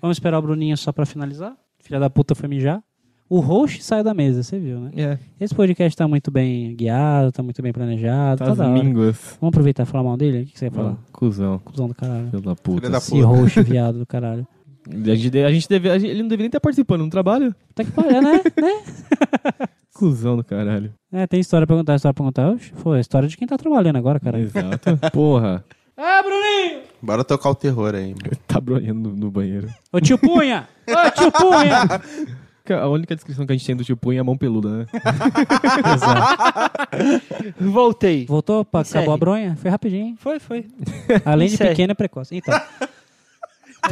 Vamos esperar o Bruninho só pra finalizar? Filha da puta foi mijar. O host saiu da mesa, você viu, né? É, Esse podcast tá muito bem guiado, tá muito bem planejado, tá tá as da hora. mínguas. Vamos aproveitar e falar mal dele? O que que você ia falar? Cusão. Cusão do caralho. Filho da puta. Filho da Esse host viado do caralho. A gente, a gente deve, a gente- ele não deveria nem estar participando no trabalho. Tá que pariu, né? né? Cusão do caralho. É, tem história pra contar, história pra contar. Oxe, foi a história de quem tá trabalhando agora, cara. Exato. Porra. Ah, Bruninho! Bora tocar o terror aí, mano. Tá bronhando no, no banheiro. Ô tio Punha! Ô tio Punha! A única descrição que a gente tem do tio Punha é a mão peluda, né? Voltei. Voltou? Pra, Encerre. acabou a bronha? Foi rapidinho, hein? Foi, foi. Além de Encerre. pequena, é precoce. Então,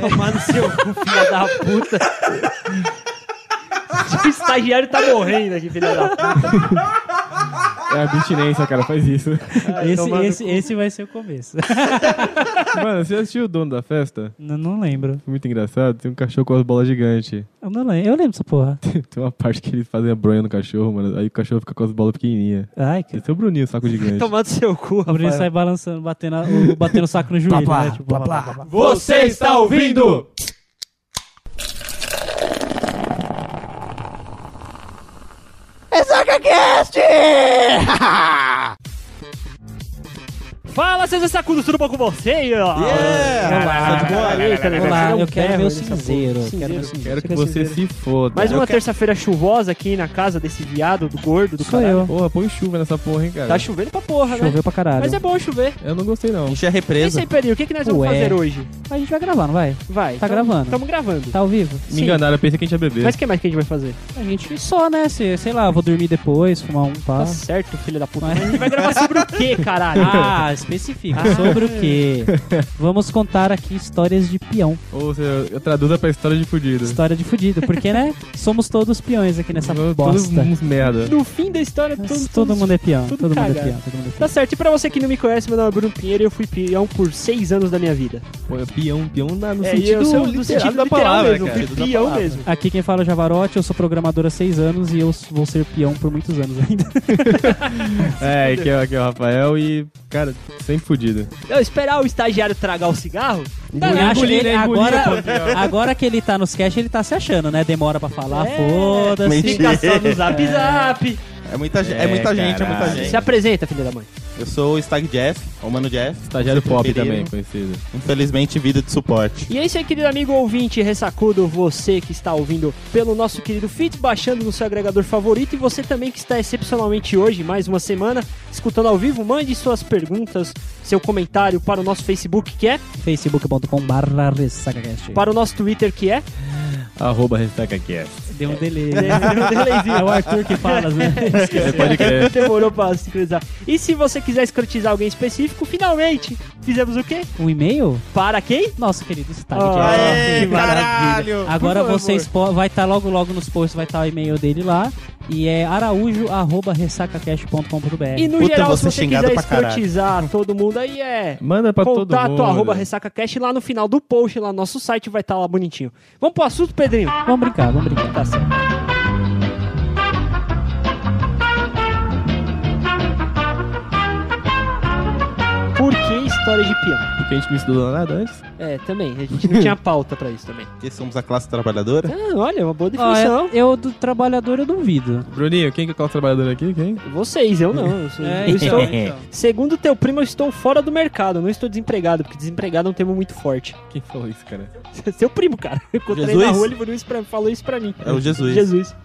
Tomar no seu cu, filha da puta. O estagiário tá morrendo aqui, filha da puta. É a abstinência, cara, faz isso. Ai, esse, esse, esse vai ser o começo. Mano, você assistiu o dono da festa? não, não lembro. Foi muito engraçado. Tem um cachorro com as bolas gigantes. Eu não lembro. Eu lembro dessa porra. Tem uma parte que eles fazem a bronha no cachorro, mano. Aí o cachorro fica com as bolas pequenininhas. Ai, que... Esse é o Bruninho, saco gigante. Tomar no seu cu, O Bruninho sai balançando, batendo, a- o- batendo o saco no joelho, Blá, né? blá, Tipo, blá. blá, blá. Você está ouvindo? é SarcaCast! Fala, seus sacudos, tudo bom com você? Yeah! Olá, Tá de boa? Eita? Olá, Vai eu quero meu cinzeiro. Quero que você se foda. Mais uma terça-feira chuvosa aqui na casa desse viado, do gordo, do Sou caralho. eu. Porra, põe chuva nessa porra, hein, cara. Tá chovendo pra porra, né? Choveu pra caralho. Mas é bom chover. Eu não gostei, não. Enche a E represa. aí, Pedrinho, o que, que nós vamos Ué. fazer hoje? A gente vai gravando, vai. Vai. Tá gravando. Tamo gravando. Tá ao vivo? Me Sim. enganaram, eu pensei que a gente ia beber. Mas o que mais que a gente vai fazer? A gente só, né? Se, sei lá, vou dormir depois, fumar um pá. Tá certo, filho da puta. Mas a gente vai gravar sobre o quê, caralho? Ah, especifica. Sobre o quê? Vamos contar aqui histórias de peão. Ou seja, traduza pra história de fudido. História de fudido. Porque, né? Somos todos peões aqui nessa Todos bosta. uns merda. No fim da história, Mas todo, todo mundo é peão. Todo mundo é cagado. peão. Todo mundo é Tá peão. certo, e pra você que não me conhece, meu nome é Bruno Pinheiro e eu fui peão por seis anos da minha vida. Pô, é peão, peão na- no é, sentido eu sou literal sentido da palavra, mesmo, cara. eu fui peão mesmo. Aqui quem fala é o Javarote, eu sou programador há seis anos e eu vou ser peão por muitos anos ainda. É, aqui é, aqui é o Rafael e, cara, sempre fudido. Eu esperar o estagiário tragar o cigarro? Eu Não, acho que ele- né? Agora, pouquinho, agora que ele tá nos cash, ele tá se achando, né? Demora pra falar, É, foda-se. Fica só no zap zap. É muita, é É, muita gente, é muita gente. Se apresenta, filha da mãe. Eu sou o Stag Jeff, ou Mano Jeff. Estagiário pop também, conhecido. Infelizmente, vida de suporte. E é isso aí, querido amigo ouvinte ressacudo, você que está ouvindo pelo nosso querido feed, baixando no seu agregador favorito, e você também que está excepcionalmente hoje, mais uma semana, escutando ao vivo, mande suas perguntas, seu comentário para o nosso Facebook, que é, facebook.com barra ressacacast. para o nosso Twitter, que é. Arroba RessacaCast. Deu um delay. Deu um delayzinho. É o Arthur que fala, né? É, pode crer. Demorou pra sincronizar. E se você quiser escrotizar alguém específico, finalmente fizemos o quê? Um e-mail? Para quem? Nosso querido Stag. Ah, Aê, que maravilha. caralho! Agora vocês vai estar logo logo nos posts vai estar o e-mail dele lá e é araújo@ressacacast.com.br. E no Puta, geral, se você quiser escrotizar todo mundo aí, é Manda pra todo contato mundo. arroba ressacacast lá no final do post, lá no nosso site, vai estar lá bonitinho. Vamos pro assunto, Pedrinho? Vamos brincar, vamos brincar. Tá certo. Por que história de peão? Porque a gente não estudou nada antes. É, também. A gente não tinha pauta pra isso também. Porque somos a classe trabalhadora. Ah, olha, uma boa Ó, definição. eu, eu do trabalhador eu duvido. Bruninho, quem que é o trabalhador aqui? Quem? Vocês, eu não. Eu, sou- É, eu então, estou, então. segundo teu primo, eu estou fora do mercado. eu Não estou desempregado, porque desempregado é um termo muito forte. Quem falou isso, cara? Seu primo, cara. Eu encontrei Jesus? na rua, ele falou isso pra, falou isso pra mim. É o Jesus. Jesus.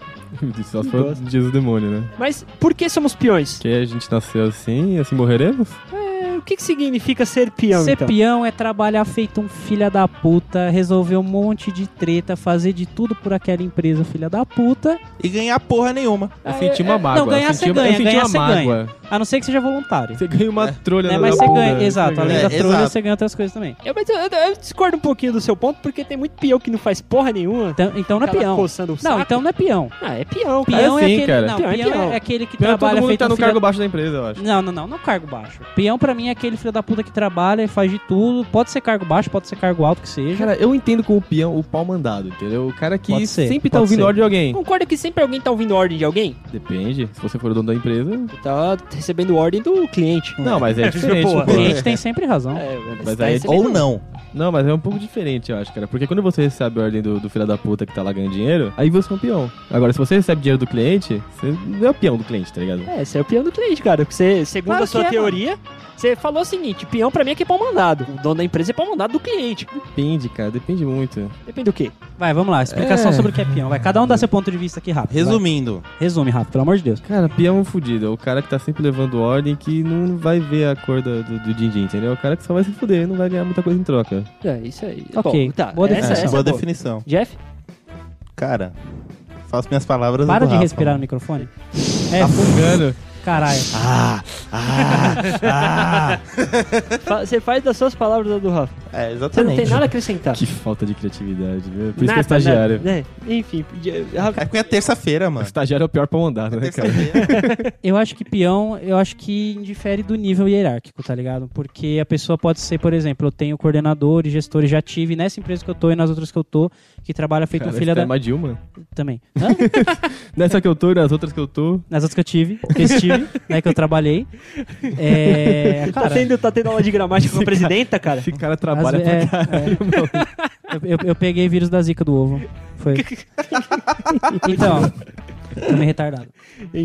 Só se for bosta. Jesus demônio, né? Mas por que somos peões? Que a gente nasceu assim e assim morreremos? É, o que, que significa ser peão, Ser então? peão é trabalhar feito um filha da puta, resolver um monte de treta, fazer de tudo por aquela empresa filha da puta. E ganhar porra nenhuma. Eu Ah, senti é- uma é- mágoa. não, ganhar eu você senti, uma- ganha, eu senti ganhar uma você mágoa. A não ser que seja voluntário. Você ganha uma trolha Né, na mas você bunda. ganha, exato, além ganha. da É, trolha, exato. você ganha outras coisas também. Eu, mas eu, eu- eu discordo um pouquinho do seu ponto, porque tem muito peão que não faz porra nenhuma. Então, então não é peão. coçando o Não, saco. então não é peão. Ah, é peão, cara. Peão é, sim, aquele, cara. Não, Peão é peão peão. é aquele que Peão é todo trabalha mundo que feito tá no filho cargo baixo da empresa, eu acho. Não, não, não, não cargo baixo. Peão pra mim é aquele filho da puta que trabalha e faz de tudo. Pode ser cargo baixo, pode ser cargo alto que seja. Cara, eu entendo como peão o pau mandado, entendeu? O cara que ser, sempre tá ouvindo ser. ordem de alguém. Concorda que sempre alguém tá ouvindo ordem de alguém? Depende, se você for o dono da empresa. Tá, recebendo ordem do cliente. Não, mas é diferente. O cliente tem sempre razão. É, Mas tá aí- Ou não. Não, mas é um pouco diferente, eu acho, cara. Porque quando você recebe a ordem do, do filho da puta que tá lá ganhando dinheiro, aí você é um peão. Agora, se você recebe dinheiro do cliente, você não é o peão do cliente, tá ligado? É, você é o peão do cliente, cara. Porque você, segundo Claro a sua é, teoria, você falou o seguinte: peão pra mim é que é pau mandado. O dono da empresa é pau mandado do cliente. Depende, cara, depende muito. Depende do quê? Vai, vamos lá. Explicação É. sobre o que é peão. Vai, cada um dá seu ponto de vista aqui rápido. vai. Resumindo, Resume rápido, pelo amor de Deus. Cara, peão é um fudido. É o cara que tá sempre levando ordem que não vai ver a cor do, do, do din-din, entendeu? É o cara que só vai se fuder, não vai ganhar muita coisa em troca. É, isso aí. Ok, Bom, tá. boa essa, definição. essa boa é boa. definição. Jeff? Cara, faço minhas palavras Para de respirar no mano. microfone. É, Tá fungando. caralho. Fa- Você faz das suas palavras da do Rafa. É, Você não exatamente. tem nada a acrescentar. Que falta de criatividade, viu? Por isso que é estagiário. nada, né? Enfim, Rafa, É é terça-feira, O mano. estagiário é o pior pra andar, né, cara? Terça-feira. Eu acho que peão, eu acho que indifere do nível hierárquico, tá ligado? Porque a pessoa pode ser, por exemplo, eu tenho coordenador e gestor, e já tive nessa empresa que eu tô e nas outras que eu tô, que trabalha feito um Cara, filho você da... é mais de uma. Também. Hã? Nessa que eu tô e nas outras que eu tô. Nas outras que eu tive, que eu estive, né, que eu trabalhei. É, tá, cara, tendo, tá tendo aula de gramática com a presidenta, cara? Esse cara trabalha pra ve- é, caralho, mano. eu, eu- eu peguei vírus da zica do ovo. Foi. Então, meio retardado.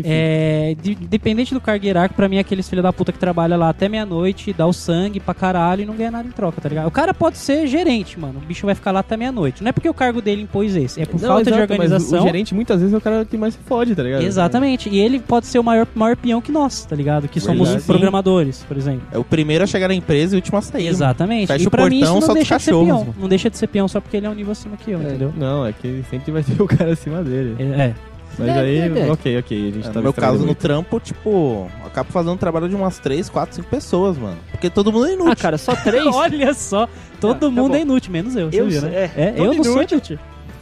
É, de- dependente do cargo hierárquico, pra mim é aqueles filha da puta que trabalha lá até meia-noite, dá o sangue pra caralho e não ganha nada em troca, tá ligado? O cara pode ser gerente, mano. O bicho vai ficar lá até meia-noite. Não é porque o cargo dele impôs esse, é por Não, falta de exato, mas organização. O, o gerente muitas vezes é o cara que mais se fode, tá ligado? Exatamente. E ele pode ser o maior, maior peão que nós, tá ligado? Que somos Verdade. programadores, por exemplo. É o primeiro a chegar na empresa e o último a sair. Exatamente. Fecha e o pra mim isso portão, não deixa de ser peão. mano. Não deixa de ser peão só porque ele é um nível acima que eu, É, entendeu? Não, é que sempre vai ter o cara acima dele. É. Mas É, aí, é, é. ok, ok. A gente É, tá no meu caso, no trampo, tipo, eu acabo fazendo um trabalho de umas 3, 4, 5 pessoas, mano. Porque todo mundo é inútil. Ah, cara, só três? Olha só, todo Ah, mundo é inútil, menos eu. Eu viu, né? é, todo eu não sou inútil.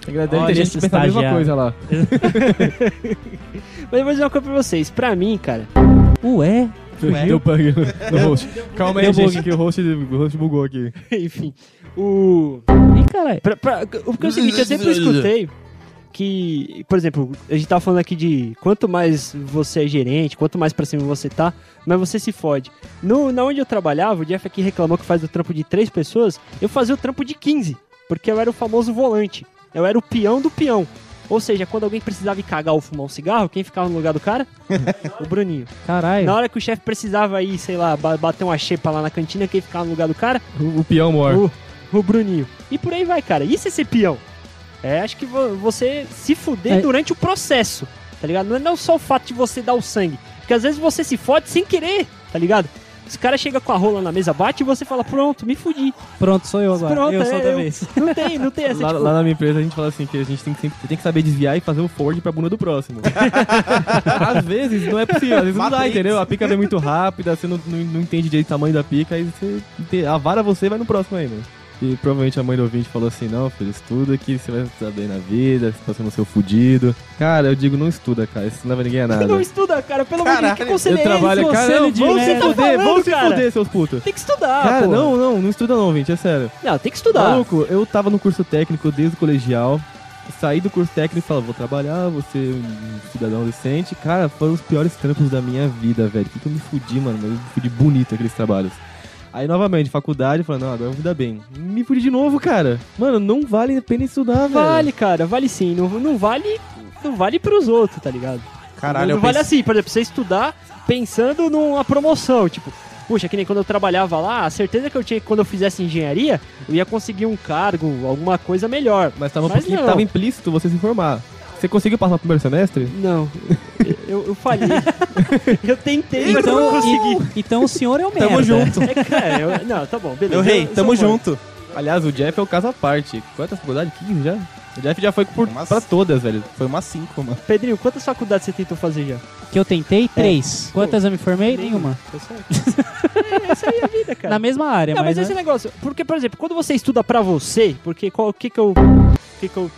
ter Olha gente pensa a mesma coisa lá. Mas eu vou dizer uma coisa pra vocês. Pra mim, cara, Ué? Deu bug no, host. Calma aí, gente, que o host, o host bugou aqui. enfim, o... Ih, caralho. Porque é o seguinte, eu sempre escutei que, por exemplo, a gente tava falando aqui de quanto mais você é gerente, quanto mais pra cima você tá, mas você se fode. No, na onde eu trabalhava, o Jeff aqui reclamou que faz o trampo de três pessoas, eu fazia o trampo de 15, porque eu era o famoso volante. Eu era o peão do peão. Ou seja, quando alguém precisava ir cagar ou fumar um cigarro, quem ficava no lugar do cara? o Bruninho. Caralho. Na hora que o chefe precisava ir, sei lá, ba- bater uma xepa lá na cantina, quem ficava no lugar do cara? O, o peão mor. O, o Bruninho. E por aí vai, cara. Isso é ser peão. É, acho que vo- você se fuder É. durante o processo, tá ligado? Não é não só o fato de você dar o sangue. Porque às vezes você se fode sem querer, tá ligado? Esse cara chega com a rola na mesa, bate e você fala, pronto, me fudi. Pronto, sou eu agora. Pronto, eu sou é, da eu- vez. Não tem, não tem essa, Lá, tipo, lá na minha empresa a gente fala assim que a gente tem que, sempre, tem que saber desviar e fazer o forward pra bunda do próximo. às vezes não é possível, às vezes não dá, Matrix. entendeu? A pica vem muito rápida, você não, não, não entende direito o tamanho da pica, aí você a vara você vai no próximo ainda. E provavelmente a mãe do ouvinte falou assim, não, filho, estuda que você vai estar bem na vida, você tá sendo seu fudido. Cara, eu digo, não estuda, cara, isso não leva ninguém a nada. não estuda, cara, pelo amor de Deus, que conselho Eu é trabalho, esse? cara, não, vão se fuder, Tá vão se fuder, seus putos. Tem que estudar, Cara, pô. não, não, não estuda não, gente, é sério. Não, tem que estudar. Maluco, eu tava no curso técnico desde o colegial. Saí do curso técnico e falei, vou trabalhar, vou ser um cidadão decente. Cara, foram os piores trampos da minha vida, velho. Que que eu me fudi, mano. Eu me fudi bonito aqueles trabalhos. Aí, novamente, faculdade, falei, não, agora eu vou dar bem. Me fudi de novo, cara. Mano, não vale a pena estudar, velho. Vale, cara, vale sim. Não, não vale. Não vale pros outros, tá ligado? Caralho, não eu vale pensei- assim, por exemplo, você estudar pensando numa promoção, tipo, puxa, que nem quando eu trabalhava lá, a certeza que eu tinha que quando eu fizesse engenharia, eu ia conseguir um cargo, alguma coisa melhor. Mas tava, um Mas pouquinho- não. tava implícito você se informar. Você conseguiu passar o primeiro semestre? Não, eu, eu falhei. eu tentei, mas eu não Então, consegui. e- então o senhor é o merda. Tamo junto. É, cara, eu- não, tá bom, beleza. Meu rei, Eu- eu tamo sou junto. Aliás, o Jeff é o caso à parte. Quantas faculdades? 15 já? O Jeff já foi por, Nossa. pra todas, velho. Foi umas 5, mano. Pedrinho, quantas faculdades você tentou fazer já? Que eu tentei, três. Quantas eu me formei? Nenhuma. Tá certo? é, essa aí é a vida, cara. Na mesma área, Não, mas, mas... esse né? negócio, porque, por exemplo, quando você estuda pra você, porque qual- o que que eu. O que que eu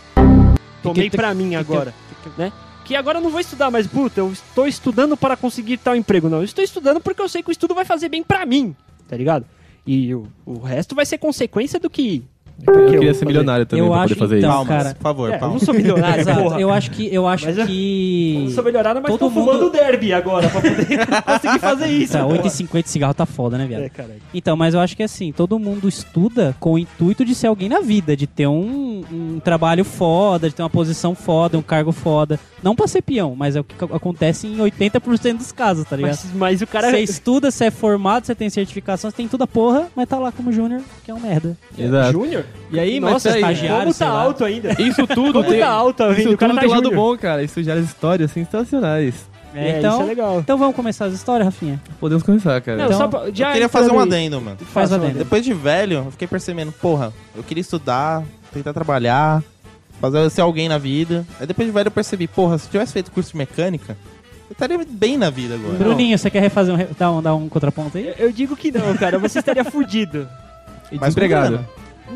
tomei pra mim agora? né? Que agora eu não vou estudar mais, puta, eu estou estudando para conseguir tal emprego. Não, eu estou estudando porque eu sei que o estudo vai fazer bem pra mim, tá ligado? E o, o resto vai ser consequência do que Eu eu queria ser milionário também Eu pra acho, poder fazer então, isso. Palmas, cara. por favor, É, eu não palmas. sou milionário, Exato. porra. Eu acho que eu acho Mas eu- que Eu não sou milionário, mas Todo tô fumando mundo- derby agora pra poder conseguir fazer isso. Tá, porra. 8,50 cigarro tá foda, né, viado? É, caralho. Então, mas eu acho que assim, todo mundo estuda com o intuito de ser alguém na vida, de ter um, um trabalho foda, de ter uma posição foda, um cargo foda. Não pra ser peão, mas é o que ac- acontece em 80% dos casos, tá ligado? Mas, mas o cara. Você estuda, você é formado, você tem certificação, você tem tudo a porra, mas tá lá como júnior, que é um merda. Exato. Júnior? E aí, mas Nossa, peraí, estagiário, como tá alto ainda? Isso tudo Como tem, tá alto, isso vindo? O cara tudo tá tem lado júnior. bom, cara. Isso gera histórias sensacionais. É, É, então, isso é legal. então vamos começar as histórias, Rafinha? Podemos começar, cara. Não, Então, só pra, já Eu queria fazer um adendo, mano. Faz um adendo. Depois de velho, eu fiquei percebendo, porra, eu queria estudar, tentar trabalhar, fazer ser alguém na vida. Aí depois de velho eu percebi, porra, se eu tivesse feito curso de mecânica, eu estaria bem na vida agora. Bruninho, você quer refazer um, re- dar, um, dar um contraponto aí? Eu digo que não, cara. Você estaria fudido. E Mas desempregado.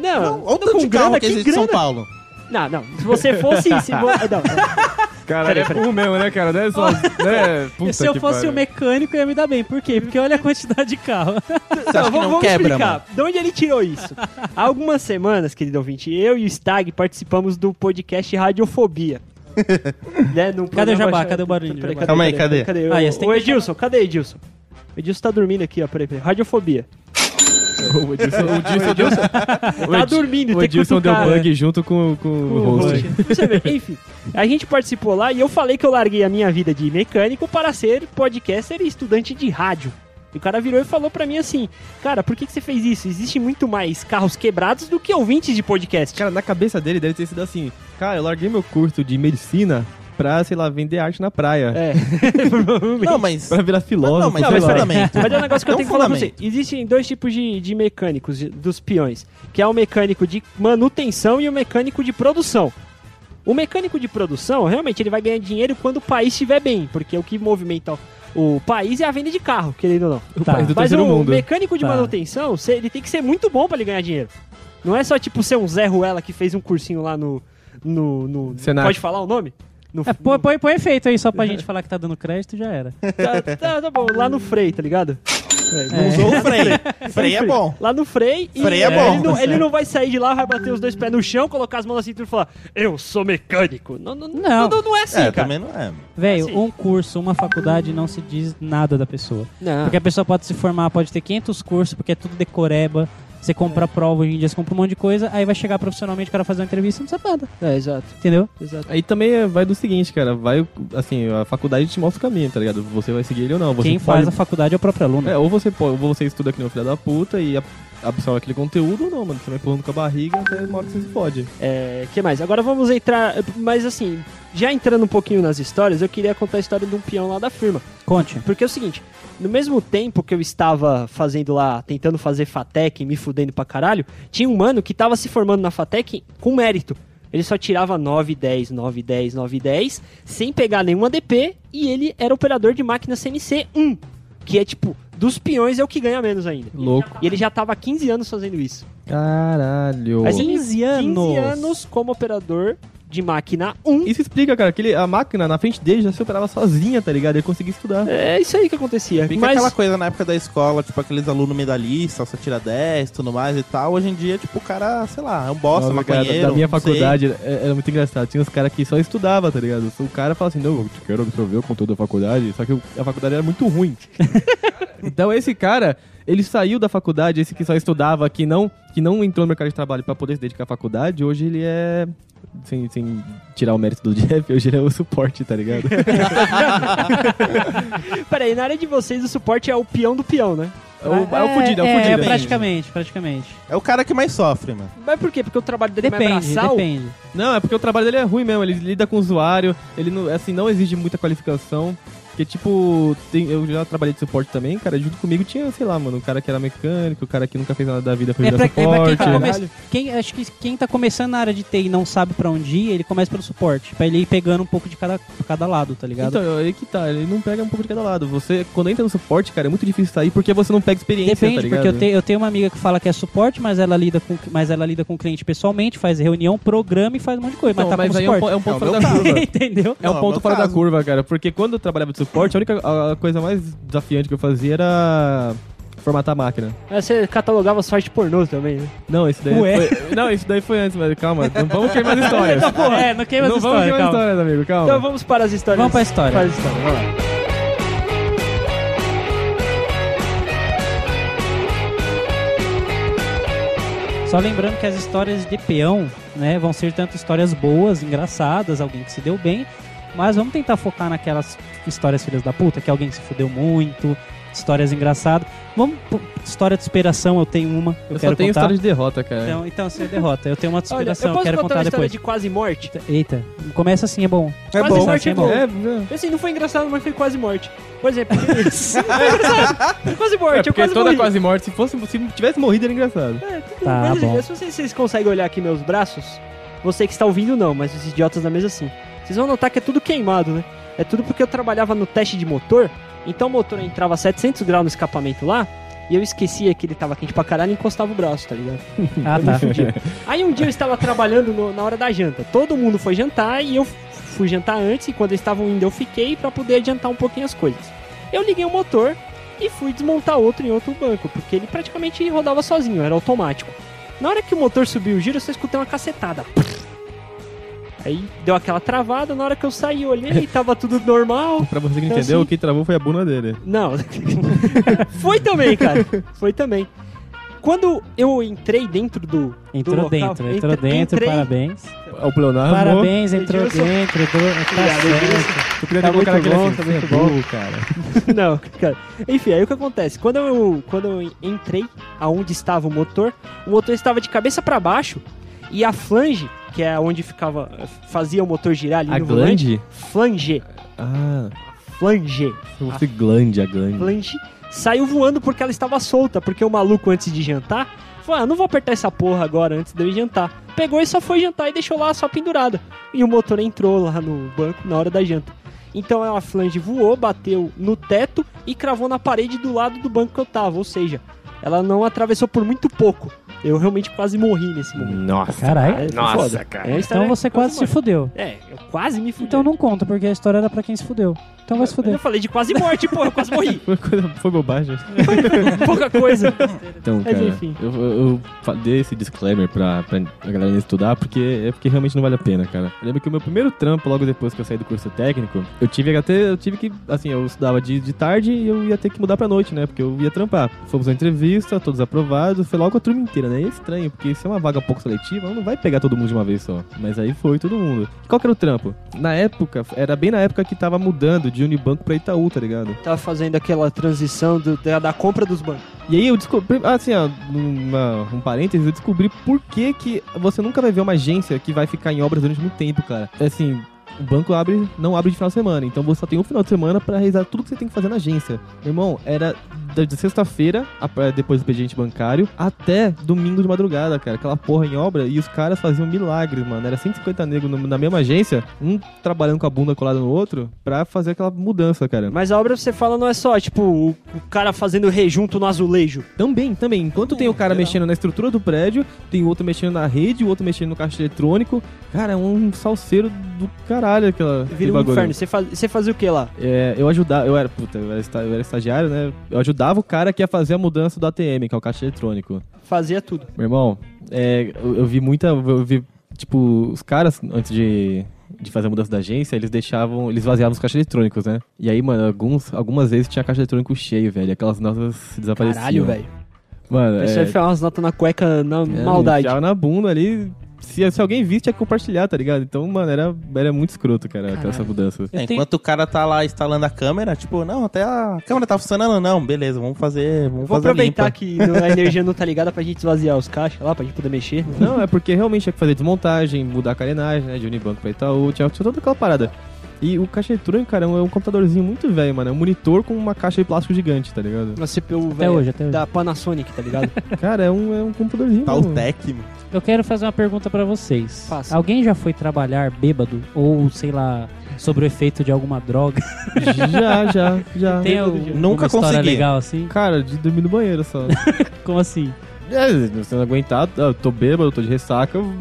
Não, Não, olha o tanto de carro grana, que que existe em São? Paulo. Não, não. Se você fosse. se vo... não, não. Cara, Peraí, é burro mesmo, né, cara? Não é só... né? Puta se eu que fosse o mecânico, eu ia me dar bem. Por quê? Porque olha a quantidade de carro. Você acha que não vamos quebra, explicar. mano? De onde ele tirou isso? Há algumas semanas, querido ouvinte, eu e o Stag participamos do podcast Radiofobia. né, num Cadê o jabá? Cadê o barulho? Peraí. Calma aí, cadê? cadê? Ah, O- o que Edilson, cadê Edilson? O Edilson tá dormindo aqui, ó. Peraí, peraí. Radiofobia. O Edilson, o Edilson, o Edilson, o Tá Edi- dormindo, o Edilson deu bug junto com, com o O host. host. Você vê, enfim, a gente participou lá e eu falei que eu larguei a minha vida de mecânico para ser podcaster e estudante de rádio. E o cara virou e falou pra mim assim: Cara, por que, que você fez isso? Existe muito mais carros quebrados do que ouvintes de podcast. Cara, na cabeça dele deve ter sido assim: Cara, eu larguei meu curso de medicina pra, sei lá, vender arte na praia. É, provavelmente. Não, mas. Pra virar filósofo. Não, mas Não, mas um peraí. fundamento. Mas é um negócio que eu Tem tenho que falar pra você. Existem dois tipos de, de mecânicos, de- dos peões. Que é o mecânico de manutenção e o mecânico de produção. O mecânico de produção, realmente, ele vai ganhar dinheiro quando o país estiver bem. Porque o que movimenta o país é a venda de carro, querendo ou não. O Tá. país do Mas o mundo. mecânico de Tá. manutenção, ele tem que ser muito bom pra ele ganhar dinheiro. Não é só, tipo, ser um Zé Ruela que fez um cursinho lá no... no, no Senac. pode falar o nome? No, É, põe, põe, põe efeito aí só pra gente falar que tá dando crédito já era. tá, tá, tá bom, lá no Frei, tá ligado? É, É. Usou o freio. freio é bom. Lá no Frei. e Freio é bom. Ele não, ele não vai sair de lá, vai bater os dois pés no chão, colocar as mãos na cintura e falar: Eu sou mecânico. Não, não, não. Não. não, é assim, é, cara. também não é. Velho, Assim. um curso, uma faculdade não se diz nada da pessoa. Não. Porque a pessoa pode se formar, pode ter 500 cursos, porque é tudo decoreba. Você compra prova hoje em dia, você compra um monte de coisa, aí vai chegar profissionalmente o cara fazer uma entrevista e não sabe nada. É, exato. Entendeu? exato. Aí também é- vai do seguinte, cara. Vai, assim, a faculdade te mostra o caminho, tá ligado? Você vai seguir ele ou não. Você Quem pode- faz a faculdade é o próprio aluno. É, ou você pode, ou você estuda que nem um filho da puta e a- absorve aquele conteúdo ou não, mano. Você vai pulando com a barriga até uma hora que você se fode. É, que mais? Agora vamos entrar. Mas assim, já entrando um pouquinho nas histórias, eu queria contar a história de um peão lá da firma. Conte. Porque é o seguinte, no mesmo tempo que eu estava fazendo lá, tentando fazer FATEC, me fudendo pra caralho, tinha um mano que tava se formando na FATEC com mérito. Ele só tirava 9, 10, 9, 10, 9, 10, sem pegar nenhum ADP, e ele era operador de máquina CNC 1, que é tipo, dos peões é o que ganha menos ainda. Louco. E ele já tava há 15 anos fazendo isso. Caralho. Você- 15 anos. 15 anos como operador de máquina 1. Isso explica, cara, que ele, a máquina na frente dele já se operava sozinha, tá ligado? Ele conseguia estudar. É isso aí que acontecia. Fica Mas aquela coisa na época da escola, tipo aqueles alunos medalhistas, só tira 10 tudo mais e tal. Hoje em dia, tipo, o cara, sei lá, é um bosta, Nossa, cara, maconheiro. da minha sei. faculdade é- era muito engraçado. Tinha uns caras que só estudavam, tá ligado? O cara fala assim, não, eu quero absorver o conteúdo da faculdade. Só que a faculdade era muito ruim. então esse cara, ele saiu da faculdade, esse que só estudava, que não, que não entrou no mercado de trabalho pra poder se dedicar à faculdade, hoje ele é... Sem, sem tirar o mérito do Jeff, hoje ele é o suporte, tá ligado? Peraí, na área de vocês o suporte é o peão do peão, né? É o, é o fudido, é o É, fudido. praticamente, praticamente. É o cara que mais sofre, mano. Mas por quê? Porque o trabalho dele é Depende, mais braçal? depende. Não, é porque o trabalho dele é ruim mesmo, ele lida com o usuário, ele não, assim, não exige muita qualificação. Porque, tipo, tem- eu já trabalhei de suporte também, cara, junto comigo tinha, sei lá, mano, um cara que era mecânico, o cara que nunca fez nada da vida foi É virar pra, é pra quem, suporte. tá come... quem Acho que quem tá começando na área de TI e não sabe pra onde ir, ele começa pelo suporte. Pra ele ir pegando um pouco de cada, cada lado, tá ligado? Então, aí que tá, ele não pega um pouco de cada lado. Você, quando entra no suporte, cara, é muito difícil sair porque você não pega experiência, Depende, tá ligado? porque eu, te- eu tenho uma amiga que fala que é suporte, mas ela lida com, mas ela lida com o cliente pessoalmente, faz reunião, programa e faz um monte de coisa. Então, mas tá mas aí é um, suporte. é um ponto É o fora meu da curva. Entendeu? É um Não, ponto fora da caso. curva, cara. Porque quando eu trabalhava de suporte, a única a coisa mais desafiante que eu fazia era formatar a máquina. Mas Você catalogava site pornô também, né? Não, isso daí Ué? foi. Não, isso daí foi antes, mas calma, não vamos queimar as histórias. É, não queima não essa vamos história, queimar as calma. histórias, amigo, calma. Então vamos para as histórias. Vamos pra história. Para as histórias, vamos lá. Só lembrando que as histórias de peão, né, vão ser tanto histórias boas, engraçadas, alguém que se deu bem, mas vamos tentar focar naquelas histórias filhas da puta, que alguém se fudeu muito, histórias engraçadas. Vamos, história de superação, eu tenho uma, eu, Eu quero só tenho contar. história de derrota, cara. Então, então você derrota. Eu tenho uma de Olha, eu superação, eu posso quero contar contar uma história depois. de quase morte? Eita, começa assim, é bom. É quase bom. morte é É bom. É, Assim, não foi engraçado, mas foi quase morte. Por exemplo, foi quase morte, é eu porque quase toda morri. quase morte, se fosse se tivesse morrido era engraçado. É, tudo Tá, mas, bom. Eu não sei se vocês conseguem olhar aqui meus braços. Você que está ouvindo, não, mas os idiotas da mesa sim. Vocês vão notar que é tudo queimado, né? É tudo porque eu trabalhava no teste de motor, então o motor entrava a 700 graus no escapamento lá, e eu esquecia que ele tava quente pra caralho e encostava o braço, tá ligado? Ah, tá. Aí um dia eu estava trabalhando no- na hora da janta. Todo mundo foi jantar e eu fui jantar antes, e quando eles estavam indo eu fiquei pra poder adiantar um pouquinho as coisas. Eu liguei o motor e fui desmontar outro em outro banco, porque ele praticamente rodava sozinho, era automático. Na hora que o motor subiu o giro, eu só escutei uma cacetada. Aí deu aquela travada, na hora que eu saí, eu olhei e tava tudo normal. Pra você que Então, entendeu, assim- o que travou foi a bunda dele. Não. Foi também, cara. Foi também. Quando eu entrei dentro do. Entrou do local, dentro, entrou entre- dentro, entrei- parabéns. O Pleonardo. Parabéns, entrou sou- dentro. Do... Tá certo. Eu queria Tá colocado muito bom, assim, tá "Você é muito bom." cara. Não, cara. Enfim, aí o que acontece? Quando eu, quando eu entrei aonde estava o motor, o motor estava de cabeça para baixo e a flange, que é onde ficava, fazia o motor girar ali A no volante, glande? flange, Ah, flange, eu fosse glande, a glande. flange, saiu voando porque ela estava solta, porque o maluco antes de jantar, falou, ah, não vou apertar essa porra agora antes de eu jantar. Pegou e só foi jantar e deixou lá só pendurada. E o motor entrou lá no banco na hora da janta. Então a flange voou, bateu no teto e cravou na parede do lado do banco que eu tava. Ou seja, ela não atravessou por muito pouco. Eu realmente quase morri nesse momento. Nossa. Caralho. É, foi Nossa, foda. cara. É Então história você quase se morte. fudeu. É, eu quase me fudi. Então não conta, porque a história era pra quem se fudeu. Então vai se Eu fuder. falei de quase morte, pô, eu quase morri. Foi, coisa- foi bobagem. Pouca coisa. Então, Mas cara, enfim. eu, eu, eu dei esse disclaimer pra, pra a galera estudar, porque é porque realmente não vale a pena, cara. Eu lembro que o meu primeiro trampo, logo depois que eu saí do curso técnico, eu tive até, eu tive que, assim, eu estudava de, de tarde e eu ia ter que mudar pra noite, né? Porque eu ia trampar. Fomos à entrevista, todos aprovados, foi logo com a turma inteira, né? E é estranho, porque se é uma vaga pouco seletiva, não vai pegar todo mundo de uma vez só. Mas aí foi todo mundo. Qual que era o trampo? Na época, era bem na época que tava mudando de Unibanco pra Itaú, tá ligado? Tava fazendo aquela transição do- da, da compra dos bancos. E aí eu descobri, assim, ó, uma- um parênteses, eu descobri por que, que você nunca vai ver uma agência que vai ficar em obras durante muito tempo, cara. É Assim, o banco abre, não abre de final de semana, então você só tem um final de semana pra realizar tudo que você tem que fazer na agência. Meu irmão, era da- de sexta-feira, a- depois do expediente bancário, até domingo de madrugada, cara. Aquela porra em obra, e os caras faziam milagres, mano. Era 150 negros na mesma agência, um trabalhando com a bunda colada no outro, pra fazer aquela mudança, cara. Mas a obra você fala não é só, tipo, o, o cara fazendo rejunto no azulejo. Também, também. Enquanto tem o cara mexendo na estrutura do prédio, tem o outro mexendo na rede, o outro mexendo no caixa eletrônico. Cara, é um salseiro do caralho aquela. Vira um bagulho. inferno. Você, faz, você fazia o que lá? É, eu ajudava, eu era, puta, eu era, eu era estagiário, né? Eu ajudava o cara que ia fazer a mudança do ATM, que é o caixa eletrônico. Fazia tudo. Meu irmão, é, eu, eu vi muita. Eu vi, tipo, os caras, antes de, de fazer a mudança da agência, eles deixavam. Eles vaziavam os caixas eletrônicos, né? E aí, mano, alguns, algumas vezes tinha caixa eletrônico cheio, velho. Aquelas notas desapareciam. Caralho, velho. Mano, é, umas notas na cueca na é, maldade. enfiava na bunda ali. Se, se alguém visse, tinha que compartilhar, tá ligado? Então, mano, era, era muito escroto, cara, Caralho. essa mudança. É, tenho- enquanto o cara tá lá instalando a câmera, tipo, não, até a câmera tá funcionando, não, beleza, vamos fazer, vamos Vou fazer aproveitar limpa. que a energia não tá ligada pra gente esvaziar os caixas lá, pra gente poder mexer. Não, é porque realmente tinha que fazer desmontagem, mudar a carenagem, né? De Unibanco pra Itaú, tinha, tinha toda aquela parada. E o caixa eletrônico, cara, é um, é um computadorzinho muito velho, mano. É um monitor com uma caixa de plástico gigante, tá ligado? Uma CPU, Até velho, hoje, até hoje. da Panasonic, tá ligado? Cara, é um, é um computadorzinho. Tá mano. o Tecno. Eu quero fazer uma pergunta pra vocês. Faça. Alguém já foi trabalhar bêbado ou, sei lá, sob o efeito de alguma droga? Já, já, já. Tem de- Nunca história consegui. legal assim? Cara, de dormir no banheiro só. Como assim? é, você não aguentar, eu tô bêbado, eu tô de ressaca. eu-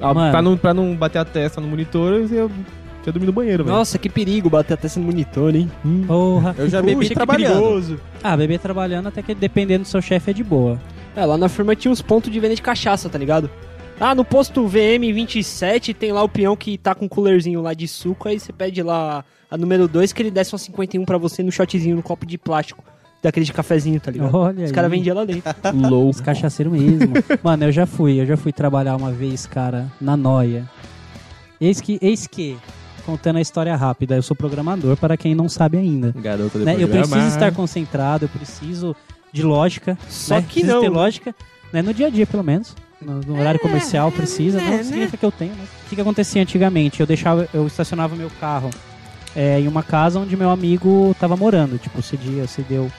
ah, Mano. pra, não, pra não bater a testa no monitor, eu ia dormir no banheiro, velho. Nossa, que perigo bater a testa no monitor, hein? Porra. Eu já bebi Puxa, trabalhando. Ah, beber trabalhando até que dependendo do seu chefe é de boa. É, lá na firma tinha uns pontos de venda de cachaça, tá ligado? Ah, no posto VM27 tem lá o peão que tá com um coolerzinho lá de suco, aí você pede lá a número 2 que ele desce uma 51 pra você no shotzinho, no copo de plástico. Daquele de cafezinho, tá ligado? Olha Os caras vendiam lá dentro. Low. Os cachaceiros mesmo. Mano, eu já fui, eu já fui trabalhar uma vez, cara, na noia. Eis que, eis que, contando a história rápida, eu sou programador, para quem não sabe ainda. Garota né? Eu preciso estar concentrado, eu preciso de lógica. Só né? que não. ter lógica, né? No dia a dia, pelo menos. No, no horário comercial precisa, né, não significa que eu tenho, né? O que, que acontecia antigamente? Eu deixava, eu estacionava meu carro é, em uma casa onde meu amigo tava morando. Tipo, cedia, cedeu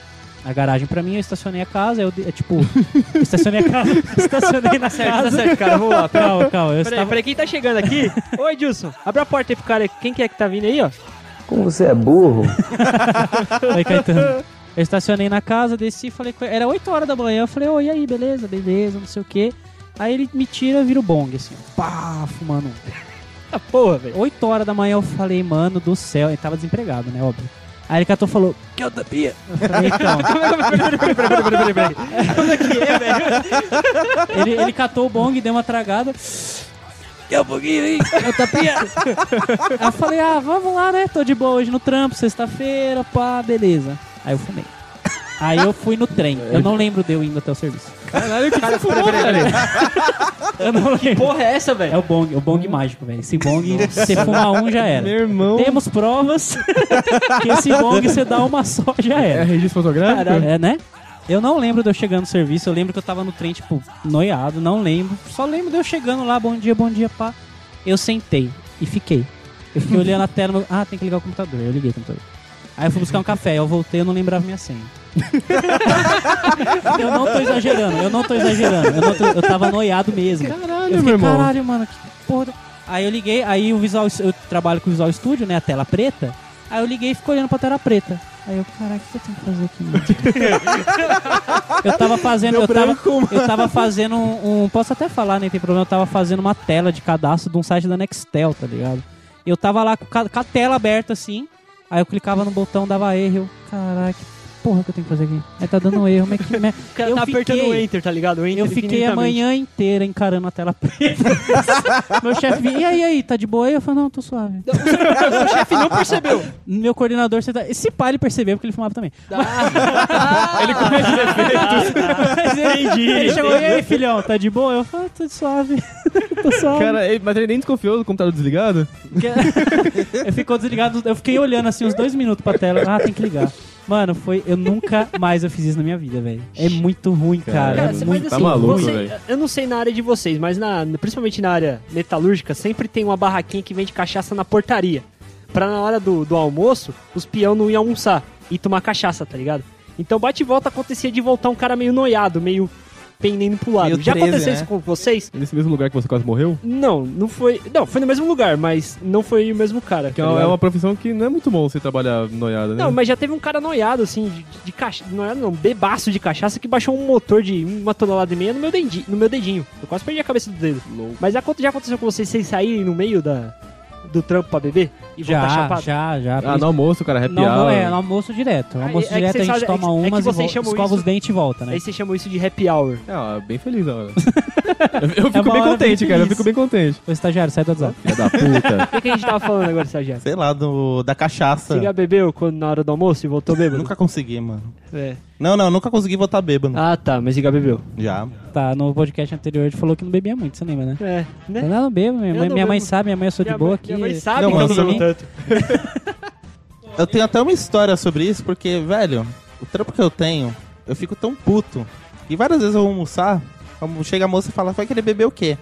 a garagem pra mim, eu estacionei a casa, eu, é, tipo, estacionei a casa, estacionei na Certo, tá casa. certo, cara, vamos lá. Calma, calma, eu Peraí, estava... peraí, quem tá chegando aqui? Oi, Edilson, abre a porta aí pro cara. Quem que é que tá vindo aí, ó? Como você é burro? Oi, Caetano. Eu estacionei na casa, desci, falei com ele. Era 8 horas da manhã, eu falei, oi, e aí, beleza, beleza, não sei o quê. Aí ele me tira, vira o bong, assim, pá, fumando. Ah, porra, velho. 8 horas da manhã eu falei, mano do céu, ele tava desempregado, né, óbvio. Aí ele catou e falou, que eu tapia? Eu falei, então. É que é, velho? ele, ele catou o bong, deu uma tragada. Que é o bonguinho aí? Eu tapia? Aí eu falei, ah, vamos lá, né? Tô de boa hoje no trampo, sexta-feira, pá, beleza. Aí eu fumei. Aí eu fui no trem. Eu não lembro de eu indo até o serviço. Caralho, que Cara, peraí, peraí. Eu não lembro. Porra é essa, É velho? o bong, o bong mágico, velho. Esse bong, você fuma um já era. Meu irmão. Temos provas que esse bong você dá uma só já É era. registro fotográfico? Caralho. É, né? Eu não lembro de eu chegando no serviço, eu lembro que eu tava no trem, tipo, noiado, não lembro. Só lembro de eu chegando lá, bom dia, bom dia, pá. Eu sentei e fiquei. Eu fiquei olhando a tela, ah, tem que ligar o computador. Eu liguei o computador. Aí eu fui buscar um café, eu voltei, eu não lembrava minha senha. eu não tô exagerando, eu não tô exagerando. Eu, não tô- eu tava noiado mesmo. Caralho, Eu meu fiquei, irmão. caralho, mano, que porra. Aí eu liguei, aí o Visual, eu trabalho com o Visual Studio, né, a tela preta. Aí eu liguei e fico olhando pra tela preta. Aí eu, caralho, o que eu tenho que fazer aqui, mano? eu tava fazendo, eu tava, eu tava fazendo um, um- posso até falar, nem tem problema, eu tava fazendo uma tela de cadastro de um site da Nextel, tá ligado? Eu tava lá com, com a tela aberta assim, aí eu clicava no botão, dava erro, que porra que eu tenho que fazer aqui? Aí tá dando erro, mas que... O cara eu tá apertando o fiquei- Enter, tá ligado? O Enter Eu fiquei a manhã inteira encarando a tela preta. Meu chefe vinha, e aí, e aí, tá de boa aí? Eu falei, não, tô suave. O chefe não percebeu. Meu coordenador, você tá... esse pai ele percebeu porque ele fumava também. ele começa Mas ele, Entendi, ele chegou, entendi. e aí, filhão, tá de boa? Eu falei, ah, tô de suave. tô suave. Cara, ele- mas ele nem desconfiou do computador desligado? eu ficou desligado, eu fiquei olhando assim uns dois minutos pra tela. Ah, tem que ligar. Mano, foi. Eu nunca mais eu fiz isso na minha vida, velho. É muito ruim, cara. Cara, é muito mas tá assim, maluco, velho. Eu não sei na área de vocês, mas na, principalmente na área metalúrgica, sempre tem uma barraquinha que vende cachaça na portaria. Pra na hora do, do almoço, os peão não iam almoçar e tomar cachaça, tá ligado? Então bate e volta acontecia de voltar um cara meio noiado, meio pendendo pro lado. Meio Já 13, aconteceu né? isso com vocês? Nesse mesmo lugar que você quase morreu? Não, não foi. Não, foi no mesmo lugar, mas não foi o mesmo cara. Que tá é uma- é ligado? uma profissão que não é muito bom você trabalhar noiada, né? Não, mas já teve um cara noiado, assim, de, de cachaça. Noiado não, bebaço de cachaça que baixou um motor de uma tonelada e meia no meu, dedinho, no meu dedinho. Eu quase perdi a cabeça do dedo. Louco. Mas já aconteceu com vocês, vocês saírem no meio da, do trampo pra beber? E voltar Já, chapado? já, já. Ah, no almoço, cara, happy não hour. é, no almoço direto. No Aí, almoço é que direto a vocês gente fazem- toma é que- é que umas e vocês vo- chamam escova isso- os dentes e volta, né? Aí vocês chamam isso de happy hour. Ah, bem feliz agora. eu, eu fico uma bem hora contente, cara. Eu feliz. fico bem contente. Ô estagiário, sai do WhatsApp. Filha da puta. O que, que a gente tava falando agora, Estagiário? Sei lá, do, da cachaça. Você já bebeu quando, na hora do almoço e voltou bêbado? Nunca consegui, mano. É. Não, não, nunca consegui votar bêbado. Ah, tá, mas Iga bebeu. Já. Tá, no podcast anterior ele falou que não bebia muito, você lembra, né? É, né? Eu não bebo, minha, Eu mãe, não minha mãe bebo. sabe, minha mãe eu sou de boa mãe- aqui. Minha mãe sabe Não, que eu não bebo você- Eu tenho até uma história sobre isso, porque, velho, o trampo que eu tenho, eu fico tão puto. E várias vezes eu vou almoçar, chega a moça e fala, vai querer beber o quê?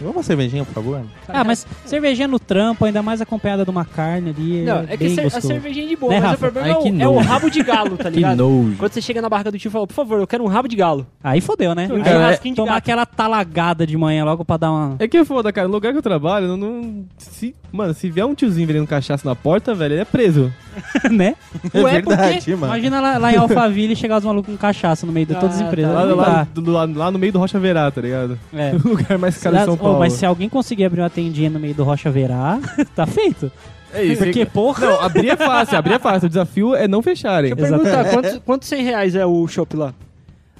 Vamos uma cervejinha, por favor? Ah, mas cervejinha no trampo, ainda mais acompanhada de uma carne ali. Não, é, é que bem cer- a gostoso. cervejinha é de boa, Né, mas Rafa? o problema Ai, é, o, que é o rabo de galo, tá Que ligado? nojo. Quando você chega na barraca do tio e fala, por favor, eu quero um rabo de galo. Aí fodeu, né? Um Aí churrasquinho de tomar gato. aquela talagada de manhã logo pra dar uma. É que é foda, cara. No lugar que eu trabalho, não, não- se, mano, se vier um tiozinho vendendo cachaça na porta, velho, ele é preso. né? É Ué, verdade, porque mano. Imagina lá, lá em Alphaville chegar os malucos com cachaça no meio de todas as Ah, empresas. tá. Lá, lá, do- lá- lá no meio do Rocha Verá, tá ligado? É. O lugar mais caro de São Paulo. mas se alguém conseguir abrir uma tendinha no meio do Rocha Verá, tá feito. É isso. Porque, porra. Não, abrir é fácil, abrir é fácil. O desafio é não fecharem. Deixa eu perguntar, quantos, quantos 100 reais é o shopping lá?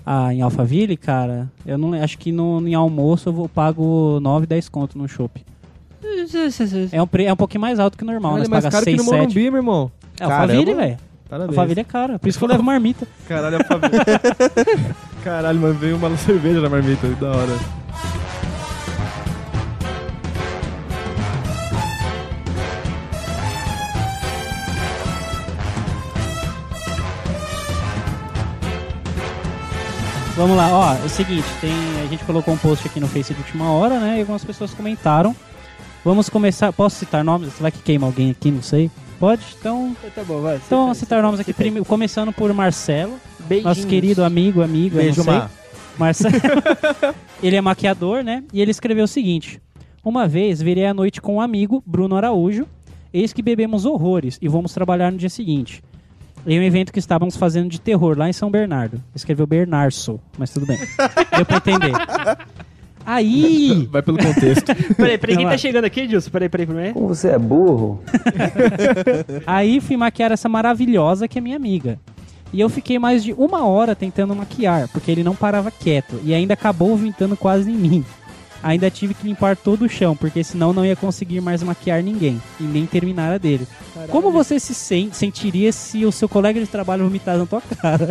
Ah, em Alphaville, cara, eu não acho que no, em almoço eu vou, pago 9, 10 conto no shopping. É um, é um pouquinho mais alto que o normal, né? Paga caro que 6, no 7. Morumbi, meu irmão. É Alphaville, velho. Parabéns. Alphaville é caro. Por isso que eu levo marmita. Caralho, a família. Caralho, mano, veio uma cerveja na marmita, da hora. Vamos lá, ó, é o seguinte, tem, a gente colocou um post aqui no Face de última hora, né? E algumas pessoas comentaram. Vamos começar, posso citar nomes? Será que queima alguém aqui? Não sei. Pode? Então, Tá bom, vai. então vamos citar nomes aqui. Prime- começando por Marcelo, Beijinhos. nosso querido amigo, amigo, Beijo, não sei. Mar. Marcelo. ele é maquiador, né? E ele escreveu o seguinte: Uma vez virei à noite com um amigo, Bruno Araújo, eis que bebemos horrores e vamos trabalhar no dia seguinte. Em um evento que estávamos fazendo de terror lá em São Bernardo. Escreveu Bernarso, mas tudo bem. Deu pra entender. Aí. Vai pelo contexto. Peraí, peraí, quem tá chegando aqui, Edilson? Peraí, peraí, peraí. Como você é burro? Aí fui maquiar essa maravilhosa que é minha amiga. E eu fiquei mais de uma hora tentando maquiar, porque ele não parava quieto. E ainda acabou vintando quase em mim. Ainda tive que limpar todo o chão, porque senão não ia conseguir mais maquiar ninguém. E nem terminar a dele. Como você se sen- sentiria se o seu colega de trabalho vomitasse na tua cara?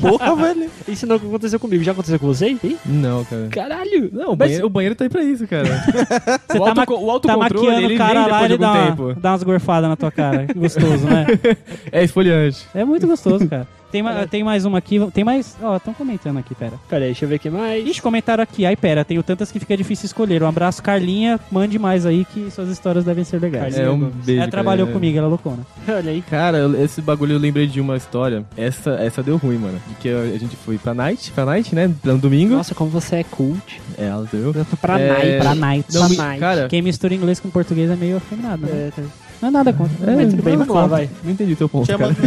Porra, velho. Isso não aconteceu comigo. Já aconteceu com você? Ih, Não, cara. Caralho! Não, o Mas- banheiro, o banheiro tá aí pra isso, cara. Você O tá, auto- o tá autocontrole, maquiando ele o cara lá, ele dá, uma- dá umas gorfadas na tua cara. Gostoso, né? É esfoliante. É muito gostoso, cara. Tem, ma- tem mais uma aqui. Tem mais. Ó, estão comentando aqui, pera. Peraí, deixa eu ver aqui mais. Ixi, comentaram aqui. Ai, pera, tenho tantas que fica difícil escolher. Um abraço, Carlinha. Mande mais aí que suas histórias devem ser legais. Carlinha É um beijo. Ela trabalhou cara. comigo, ela é loucona. Olha aí. Cara, eu- esse bagulho eu lembrei de uma história. Essa, essa deu ruim, mano. De que a gente foi pra night, pra night, né? No domingo. Nossa, como você é cult. É, ela deu. Pra É, night. Pra night. Não, Pra me- night. cara, Quem mistura inglês com português é meio afeminado, né? É, tá. Não é nada contra. É, mas tudo bem, não, vamos lá, vai. não entendi teu ponto, Chama assim.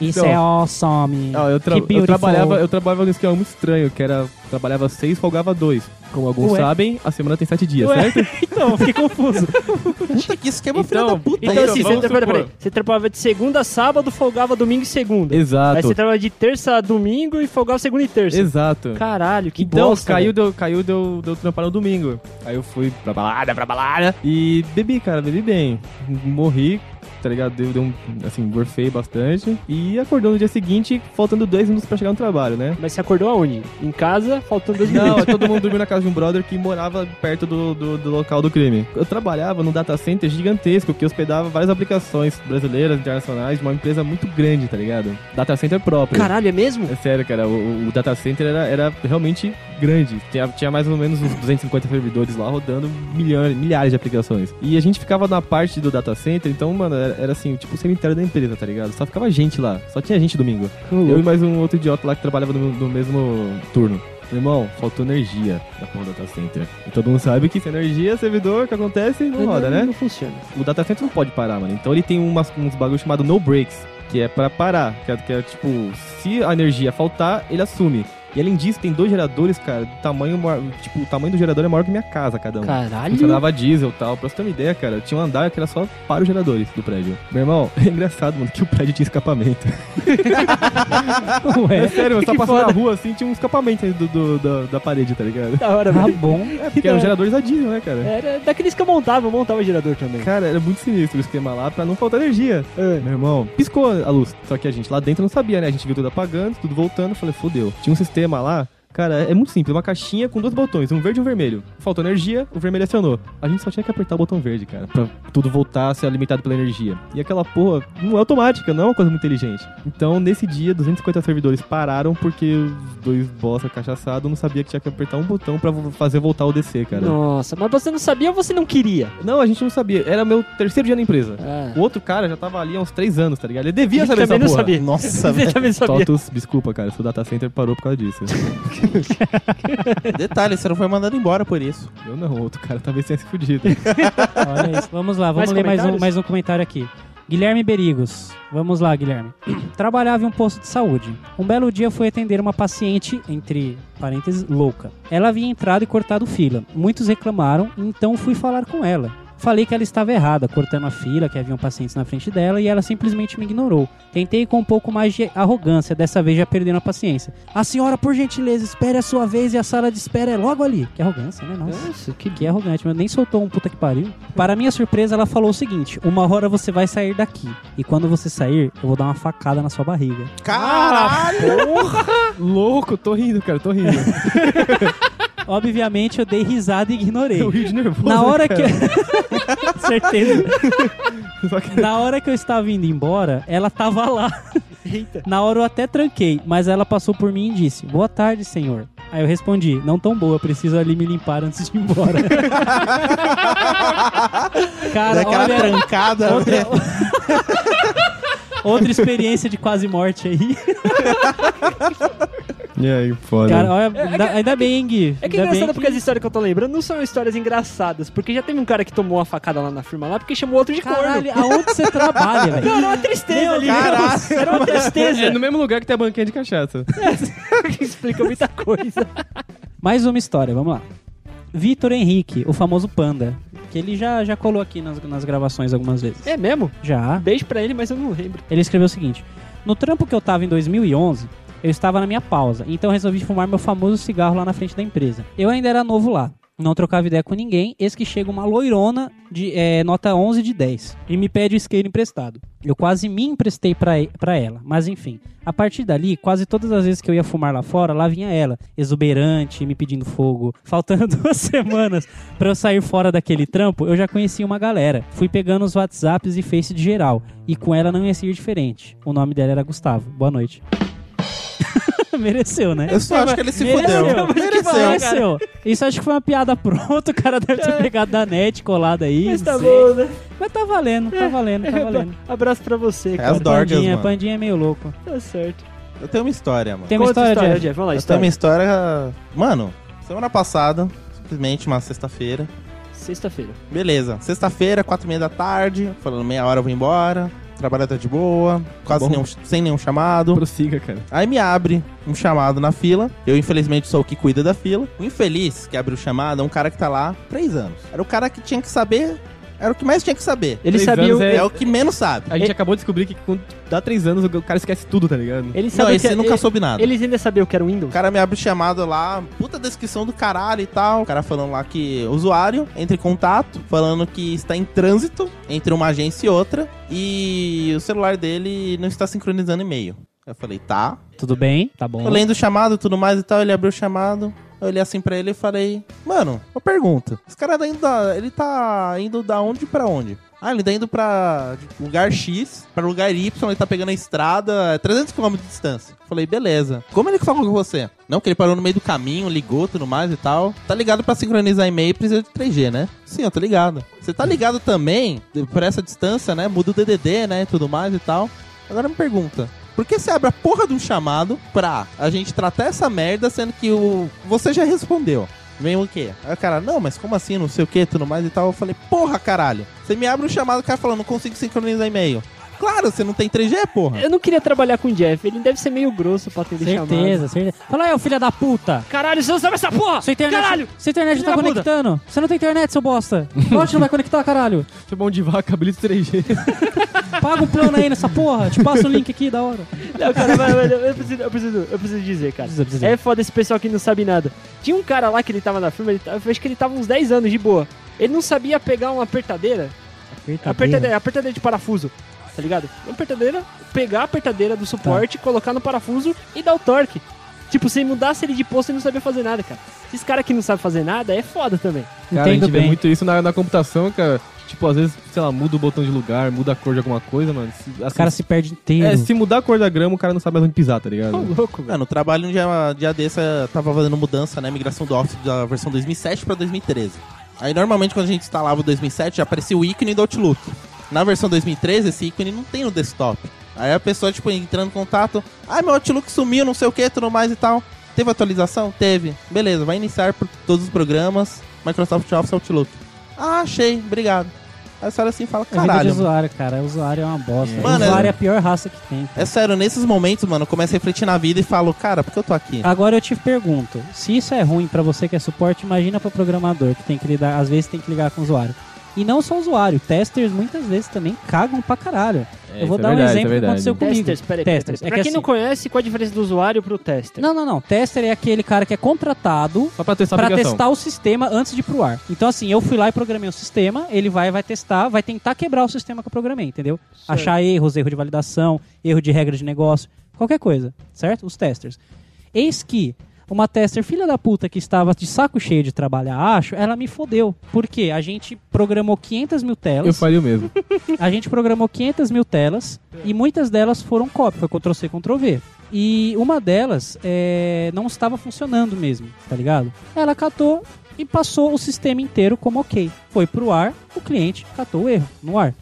Isso Então, é awesome. Ah, eu, tra- que eu trabalhava, eu trabalhava num esquema muito estranho, que era trabalhava seis, folgava dois. Como alguns Ué? sabem, a semana tem sete dias, Ué? certo? então, fiquei confuso. Puta, que esquema Então, filho da puta. Então, Então, assim, você, pera, supor. peraí. você trabalhava de segunda a sábado, folgava domingo e segunda. Aí Exato. você trabalhava de terça a domingo e folgava segunda e terça. Exato. Caralho, que então, bosta. caiu, deu, caiu, deu, deu trampar no domingo. Aí eu fui pra balada, pra balada. E bebi, cara, bebi bem. Morri, tá ligado? Deu, deu um, assim, gorfei bastante. E acordou no dia seguinte, faltando dois minutos pra chegar no trabalho, né? Mas você acordou aonde? Em casa, faltando dois Não, minutos. todo mundo dormiu na casa de um brother que morava perto do, do, do local do crime. Eu trabalhava num data center gigantesco que hospedava várias aplicações brasileiras, internacionais, de uma empresa muito grande, tá ligado? Data center próprio. Caralho, é mesmo? É sério, cara, o, o data center era, era realmente grande. Tinha, tinha mais ou menos uns 250 servidores lá rodando milhões, milhares de aplicações. E a gente ficava na parte do data center, então, mano, era, era assim, tipo o cemitério da empresa, tá ligado? Só ficava gente lá. Só tinha gente domingo. Eu e mais um outro idiota lá que trabalhava no, no mesmo turno. Irmão, faltou energia na porra do data center. E todo mundo sabe que sem energia, servidor, o que acontece, não roda, né? Não funciona. O data center não pode parar, mano. Então ele tem umas, uns bagulho chamado no breaks, que é pra parar. Que é, que é, tipo, se a energia faltar, ele assume. E além disso, tem dois geradores, cara, do tamanho tipo, o tamanho do gerador é maior que minha casa, cada um. Caralho. Funcionava diesel e tal. Pra você ter uma ideia, cara, tinha um andar que era só para os geradores do prédio. Meu irmão, é engraçado, mano, que o prédio tinha escapamento. É Ué, sério, você tá passando foda. na rua assim, tinha um escapamento aí do, do- da, parede, tá ligado? Da hora, tá bom. É, porque eram geradores a diesel, né, cara? Era daqueles que eu montava, eu montava o gerador também. Cara, era muito sinistro o esquema lá pra não faltar energia. É. Meu irmão, piscou a luz. Só que a gente lá dentro não sabia, né? A gente viu tudo apagando, tudo voltando. Falei, fodeu. Tinha um sistema lá. Cara, é muito simples, uma caixinha com dois botões, um verde e um vermelho. Faltou energia, o vermelho acionou. A gente só tinha que apertar o botão verde, cara, pra tudo voltar a ser alimentado pela energia. E aquela porra não é automática, não é uma coisa muito inteligente. Então, nesse dia, 250 servidores pararam porque os dois bosta cachaçados não sabia que tinha que apertar um botão pra fazer voltar o DC, cara. Nossa, mas você não sabia ou você não queria? Não, a gente não sabia. Era meu terceiro dia na empresa. Ah. O outro cara já tava ali há uns três anos, tá ligado? Ele devia Ele saber também essa não porra. sabia. Nossa, Você velho. Totus, desculpa, cara, seu data center parou por causa disso. Detalhe, você não foi mandado embora por isso. Eu não, outro cara talvez tenha se fudido. Olha isso. Vamos lá, vamos Mais ler mais um, comentários? mais um comentário aqui. Guilherme Berigos. Vamos lá, Guilherme. Trabalhava em um posto de saúde. Um belo dia fui atender uma paciente, entre parênteses, louca. Ela havia entrado e cortado fila. Muitos reclamaram, então fui falar com ela. Falei que ela estava errada, cortando a fila, que haviam pacientes na frente dela, e ela simplesmente me ignorou. Tentei com um pouco mais de arrogância, dessa vez já perdendo a paciência. A senhora, por gentileza, espere a sua vez e a sala de espera é logo ali. Que arrogância, né? Nossa. Nossa, que Que arrogante, mas nem soltou um puta que pariu. Para minha surpresa, ela falou o seguinte: Uma hora você vai sair daqui. E quando você sair, eu vou dar uma facada na sua barriga. Caralho! Louco, tô rindo, cara, tô rindo. Obviamente, eu dei risada e ignorei. Eu rio de nervoso. Na hora cara. que. Certeza. Que- Na hora que eu estava indo embora, ela tava lá. Eita. Na hora eu até tranquei, mas ela passou por mim e disse: Boa tarde, senhor. Aí eu respondi: Não tão boa, preciso ali me limpar antes de ir embora. Cara, Daquela olha. trancada. Outra, né? outra experiência de quase morte aí. E aí, foda. Cara, olha, ainda, ainda bem, hein, Gui? É que é engraçado porque as histórias que eu tô lembrando não são histórias engraçadas. Porque já teve um cara que tomou uma facada lá na firma lá porque chamou outro de Caralho, corno. aonde você trabalha, velho? Não, era uma tristeza ali. caralho. Era uma tristeza. É no mesmo lugar que tem a banquinha de cachaça. que explica muita coisa. Mais uma história, vamos lá. Vitor Henrique, o famoso Panda. Que ele já, já colou aqui nas, nas gravações algumas vezes. É mesmo? Já. Beijo pra ele, mas eu não lembro. Ele escreveu o seguinte: No trampo que eu tava em 2011, eu estava na minha pausa, então eu resolvi fumar meu famoso cigarro lá na frente da empresa. Eu ainda era novo lá, não trocava ideia com ninguém, eis que chega uma loirona de é, nota 11 de 10 e me pede o isqueiro emprestado. Eu quase me emprestei pra, pra ela, mas enfim. A partir dali, quase todas as vezes que eu ia fumar lá fora, lá vinha ela, exuberante, me pedindo fogo. Faltando duas semanas pra eu sair fora daquele trampo, eu já conhecia uma galera. Fui pegando os WhatsApps e Face de geral, e com ela não ia ser diferente. O nome dela era Gustavo. Boa noite. Mereceu, né? Eu só acho que ele se Mereceu. fudeu. Mereceu. Mereceu. Isso acho que foi uma piada pronta, o cara deve ter pegado da net, colado aí. Mas tá sei. bom, né? Mas tá valendo, tá valendo, tá valendo. Abraço pra você, É cara. as dorgas, Pandinha, mano. Pandinha é meio louco. Tá certo. Eu tenho uma história, mano. Tem uma Conta a história, Jeff? Jeff. Vamos lá, Eu tenho uma história. história. Mano, semana passada, simplesmente uma sexta-feira. Sexta-feira. Beleza, sexta-feira, quatro e meia da tarde, falando meia hora eu vou embora. Trabalho tá de boa, quase nenhum, sem nenhum chamado. Prossiga, cara. Aí me abre um chamado na fila. Eu, infelizmente, sou o que cuida da fila. O infeliz que abre o chamado é um cara que tá lá há três anos. Era o cara que tinha que saber. Era o que mais tinha que saber. Ele Três sabia. o- é- É o que menos sabe. A gente acabou de descobrir que quando dá três anos o cara esquece tudo, tá ligado? Ele Não, sabia esse que nunca ele- soube nada. Eles ainda sabiam o que era o Windows. O cara me abre o chamado lá, puta descrição do caralho e tal. O cara falando lá que usuário entra em contato, falando que está em trânsito entre uma agência e outra e o celular dele não está sincronizando e-mail. Eu falei, tá. Tudo bem? Tá bom. Eu lendo o chamado e tudo mais e tal, ele abriu o chamado. Eu olhei assim pra ele e falei, mano, uma pergunta. Esse cara tá indo da, ele tá indo da onde pra onde? Ah, ele tá indo pra lugar X, pra lugar Y, ele tá pegando a estrada, é 300 km de distância. Falei, beleza. Como ele falou com você? Não, que ele parou no meio do caminho, ligou, tudo mais e tal. Tá ligado pra sincronizar e-mail, precisa de 3G, né? Sim, eu tô ligado. Você tá ligado também, por essa distância, né? Muda o DDD, né? Tudo mais e tal. Agora me pergunta, por que você abre a porra de um chamado pra a gente tratar essa merda, sendo que o você já respondeu? Vem o quê? Aí o cara, não, mas como assim, não sei o que, tudo mais e tal. Eu falei, porra, caralho. Você me abre um chamado, o cara falando, não consigo sincronizar e-mail. Claro, você não tem 3G, porra. Eu não queria trabalhar com o Jeff. Ele deve ser meio grosso pra atender Certeza, certeza. Fala aí, ô filho da puta. Caralho, você não sabe essa porra! Sua internet, Caralho! sua internet Filho tá conectando. Você não tem internet, seu bosta. Lógico não vai conectar, caralho. Chamar um de vaca, habilita 3G. Paga um plano aí nessa porra. Te passo o link aqui, da hora. Não, cara, mas, mas eu, preciso, eu, preciso, eu preciso dizer, cara. Precisa, precisa. É foda esse pessoal que não sabe nada. Tinha um cara lá que ele tava na firma, ele eu acho que ele tava uns 10 anos de boa. Ele não sabia pegar uma apertadeira, apertadeira, apertadeira de parafuso, tá ligado? Uma apertadeira, pegar a apertadeira do suporte, colocar no parafuso e dar o torque. Tipo, se mudasse ele de posto, ele não sabia fazer nada, cara. Esses caras que não sabem fazer nada é foda também. Cara, a Entendo gente vê bem. muito isso na, na computação, cara. Tipo, às vezes, sei lá, muda o botão de lugar, muda a cor de alguma coisa, mano. Se, O assim, cara se perde inteiro. é, se mudar a cor da grama, o cara não sabe mais onde pisar, tá ligado? Ô, louco, velho. É, no trabalho, um dia, um dia desse, eu tava fazendo mudança, né? Migração do Office da versão 2007 pra 2013. Aí, normalmente, quando a gente instalava o 2007, já aparecia o ícone do Outlook. Na versão 2013, esse ícone não tem no desktop. Aí a pessoa, tipo, entrando em contato, ah, meu Outlook sumiu, não sei o que, tudo mais e tal. Teve atualização? Teve. Beleza, vai iniciar por todos os programas Microsoft Office Outlook. Ah, achei, obrigado. Aí você olha assim e fala, É vida de caralho. usuário, cara. O usuário é uma bosta. Mano, o usuário é- é a pior raça que tem. É sério, nesses momentos, mano, eu começo a refletir na vida e falo, cara, por que eu tô aqui? Agora eu te pergunto, se isso é ruim pra você que é suporte, imagina pra programador que tem que lidar, às vezes tem que ligar com o usuário. E não só o usuário, testers muitas vezes também cagam pra caralho. É, eu vou isso dar é um verdade, exemplo isso é que aconteceu comigo. Testers, peraí. Testers. peraí. É Pra que quem não assim- conhece, qual a diferença do usuário pro tester? Não, não, não. Tester é aquele cara que é contratado Só pra testar a pra testar o sistema antes de ir pro ar. Então, assim, eu fui lá e programei o sistema, ele vai vai testar, vai tentar quebrar o sistema que eu programei, entendeu? Achar erros, erro de validação, erro de regra de negócio, qualquer coisa, certo? Os testers. Eis que uma tester filha da puta que estava de saco cheio de trabalhar, acho, ela me fodeu. Por quê? A gente programou 500 mil telas. Eu faria o mesmo. A gente programou 500 mil telas e muitas delas foram cópia, foi Ctrl-C, Ctrl-V. E uma delas é, não estava funcionando mesmo, tá ligado? Ela catou e passou o sistema inteiro como ok. Foi pro ar, o cliente catou o erro no ar.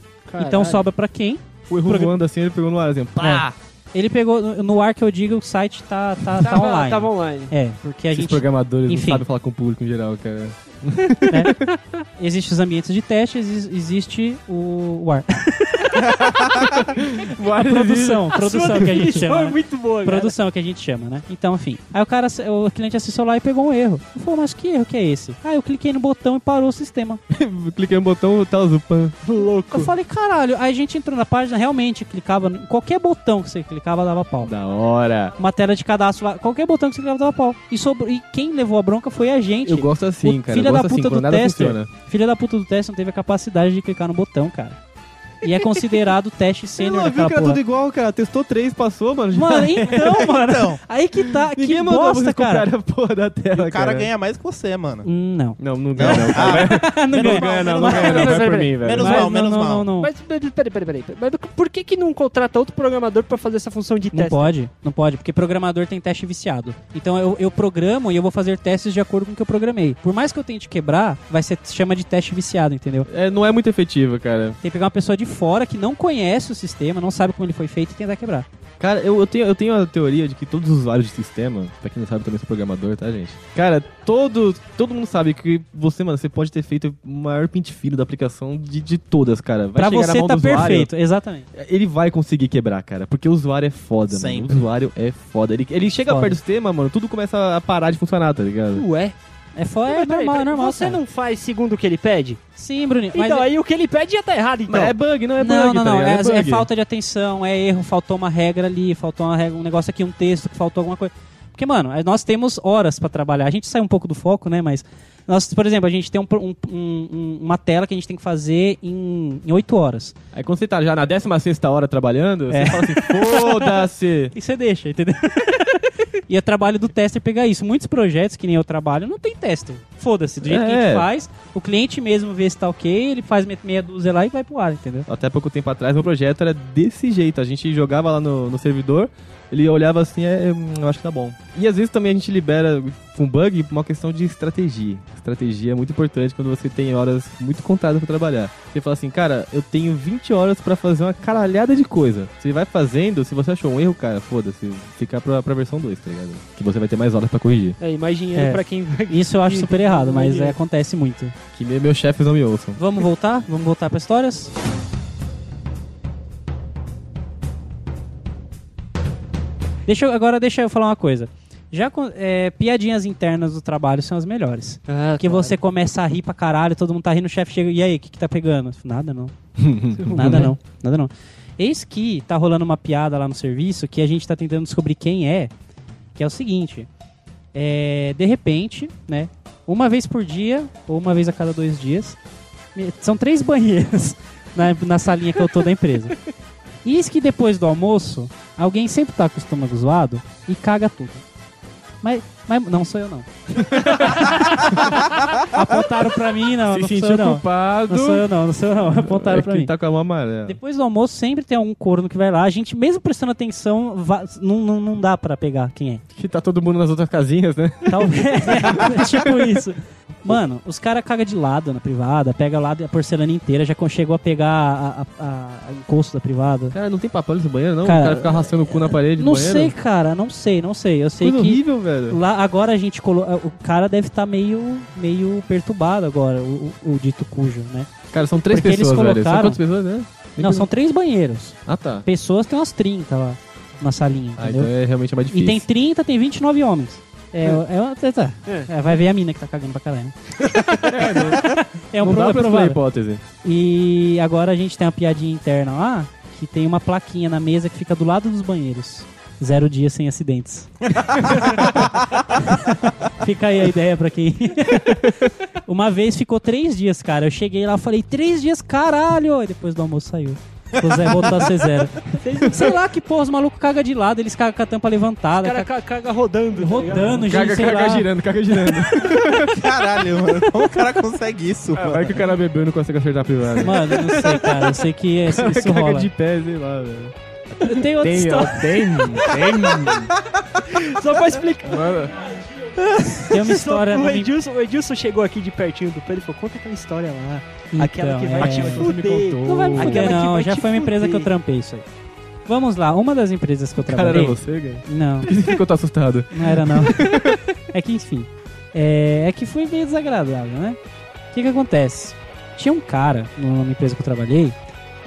Então sobra pra quem? O erro Progra- voando assim, ele pegou no ar, assim, pá! Ele pegou no, ar que eu digo, o site tá, tá, tá Tava, online. tava online. É, porque a Esses gente programadores Enfim. não sabem falar com o público em geral, cara. existe os ambientes de teste, exi- existe o, o ar. produção, produção que a gente chama. é né? muito boa, cara. Produção que a gente chama, né? Então, enfim. Aí o cara, o cliente acessou lá e pegou um erro. Eu falei, mas que erro que é esse? Ah, eu cliquei no botão e parou o sistema. Cliquei no botão, tela azul, pam. Louco. Eu falei, caralho. Aí a gente entrou na página, realmente clicava, em qualquer botão que você clicava dava pau. Da hora. Uma tela de cadastro lá, qualquer botão que você clicava dava pau. E, sobre, e quem levou a bronca foi a gente. Eu gosto assim, O cara. filho eu da assim, puta quando do tester. funciona. Filha da puta do teste não teve a capacidade de clicar no botão, cara. E é considerado teste sênior daquela que era porra. tudo igual, cara. Testou três, passou, mano. Mano, então, mano. Então. Aí que tá. Ninguém que mandou bosta, cara. comprarem a porra da tela, o cara ganha mais que você, mano. Hum, Não. Não, não ganha não, cara. não Menos ganha. não, menos não mal. ganha não. Vai por mim, velho. Menos mal, não, menos não, mal. Não, não, Mas peraí, peraí, peraí, peraí. Mas por que que não contrata outro programador pra fazer essa função de Não teste? pode, não pode, porque programador tem teste viciado. Então eu, eu programo e eu vou fazer testes de acordo com o que eu programei. Por mais que eu tente quebrar, vai ser chama de teste viciado, entendeu? É, não é muito efetivo, cara. Tem que pegar uma pessoa de fora que não conhece o sistema, não sabe como ele foi feito e tentar quebrar. Cara, eu, eu, tenho, eu tenho a teoria de que todos os usuários de sistema, pra quem não sabe, também sou programador, tá, gente? Cara, todo, todo mundo sabe que você, mano, você pode ter feito o maior pente fino da aplicação de, de todas, cara. Vai pra chegar na você mão tá do usuário, perfeito, exatamente. Ele vai conseguir quebrar, cara, porque o usuário é foda, Sempre. mano. O usuário é foda. Ele, ele chega Foda. perto do sistema, mano, tudo começa a parar de funcionar, tá ligado? Ué? É, fo- é peraí, normal, é peraí, normal. Você cara. não faz segundo o que ele pede? Sim, Bruninho. Mas então, aí o que ele pede já tá errado, então. Mas é bug, não é bug, não, não, tá não. ligado? É, é bug. falta de atenção, é erro, faltou uma regra ali, faltou uma regra, um negócio aqui, um texto, que faltou alguma coisa. Porque, mano, é- nós temos horas pra trabalhar. A gente sai um pouco do foco, né? Mas, nós, por exemplo, a gente tem um um- um- um- uma tela que a gente tem que fazer em 8 horas. Aí quando você tá já na 16 hora trabalhando, É. você fala assim, foda-se. E você deixa, entendeu? e é trabalho do tester pegar isso. Muitos projetos, que nem eu trabalho, não tem tester. Foda-se, do jeito que a É. gente faz, o cliente mesmo vê se tá ok, ele faz meia dúzia lá e vai pro ar, entendeu? Até pouco tempo atrás, meu projeto era desse jeito. A gente jogava lá no, no servidor, ele olhava assim, é, hum, eu acho que tá bom. E às vezes também a gente libera com bug por uma questão de estratégia. Estratégia é muito importante quando você tem horas muito contadas pra trabalhar. Você fala assim, cara, eu tenho 20 horas pra fazer uma caralhada de coisa. Você vai fazendo, se você achou um erro, cara, foda-se, fica pra, pra versão 2, tá ligado? Que você vai ter mais horas pra corrigir. É, e mais dinheiro É. pra quem vai... Isso eu acho super errado, mas Imagina. é, acontece muito. Que me- meus chefes não me ouçam. Vamos voltar? Vamos voltar para histórias? Deixa eu, agora deixa eu falar uma coisa. Já é, piadinhas internas do trabalho são as melhores. Ah, Porque você começa a rir pra caralho, todo mundo tá rindo, o chefe chega, e aí, o que, que tá pegando? Nada não. Nada não, nada não. Eis que tá rolando uma piada lá no serviço que a gente tá tentando descobrir quem é, que é o seguinte. É, de repente, né? Uma vez por dia, ou uma vez a cada dois dias, são três banheiros na, na salinha que eu tô da empresa. E eis que depois do almoço, alguém sempre tá com o estômago zoado e caga tudo. Mas, mas não sou eu não. Apontaram pra mim, não, Se não sou eu não. culpado. Não sou eu não, não sou eu não. Apontaram é pra mim. tá com a mão amarela. Depois do almoço sempre tem algum corno que vai lá. A gente, mesmo prestando atenção, va- não, não, não dá pra pegar quem é. Que tá todo mundo nas outras casinhas, né? Talvez. é tipo isso. Mano, os caras cagam de lado na privada, pega lá a porcelana inteira, já chegou a pegar a, a, a- encosto da privada. Cara, não tem papel nesse banheiro, não? Cara, o cara fica arrastando o cu na parede Não banheiro? sei, cara, não sei, não sei. Eu sei Coisa que horrível, velho. lá agora a gente colo... o cara deve estar meio meio perturbado agora, o, o- o dito cujo, né? Cara, são três Porque eles pessoas, velho. São colocaram- quantas pessoas, né? Não, são três banheiros. Ah, tá. Pessoas tem umas 30 lá na salinha, Ah, entendeu? então é realmente mais E difícil. tem 30, tem 29 homens. É, é, uma- tá. É. É, vai ver a mina que tá cagando pra caralho. né? é um não pro- dá é pra provável. a hipótese. E agora a gente tem uma piadinha interna lá, que tem uma plaquinha na mesa que fica do lado dos banheiros. Zero dias sem acidentes. fica aí a ideia pra quem. uma vez ficou três dias, cara. Eu cheguei lá e falei, três dias, caralho! E depois do almoço saiu. O Zé voltou a ser zero. Sei lá que porra, os malucos cagam de lado, eles cagam com a tampa O levantada, cara caga- ca- caga rodando. tá rodando, gente, Caga, sei caga lá. girando, caga girando. Caralho, mano. Como o cara consegue isso, Ah, mano? vai que o cara bebeu e não consegue acertar a privada. Mano, eu não sei, cara. Eu sei que isso, isso caga rola. de pé, sei lá, velho. Tem outra Tem, ó, história. tem, tem. ligado? Só pra explicar. Mano, Tem uma história. o, Edilson, o Edilson chegou aqui de pertinho do Pedro e falou: conta aquela história lá. Então, aquela que vai é. te fuder. contou. Não vai me Aquela fuder, que não. vai Já te foi uma empresa que eu trampei isso aí. Vamos lá, uma das empresas que eu cara, era trabalhei. você, cara? Não, Por que você ficou tão assustado? não era não. é que, enfim. É, é que foi meio desagradável, né? O que que acontece? Tinha um cara numa empresa que eu trabalhei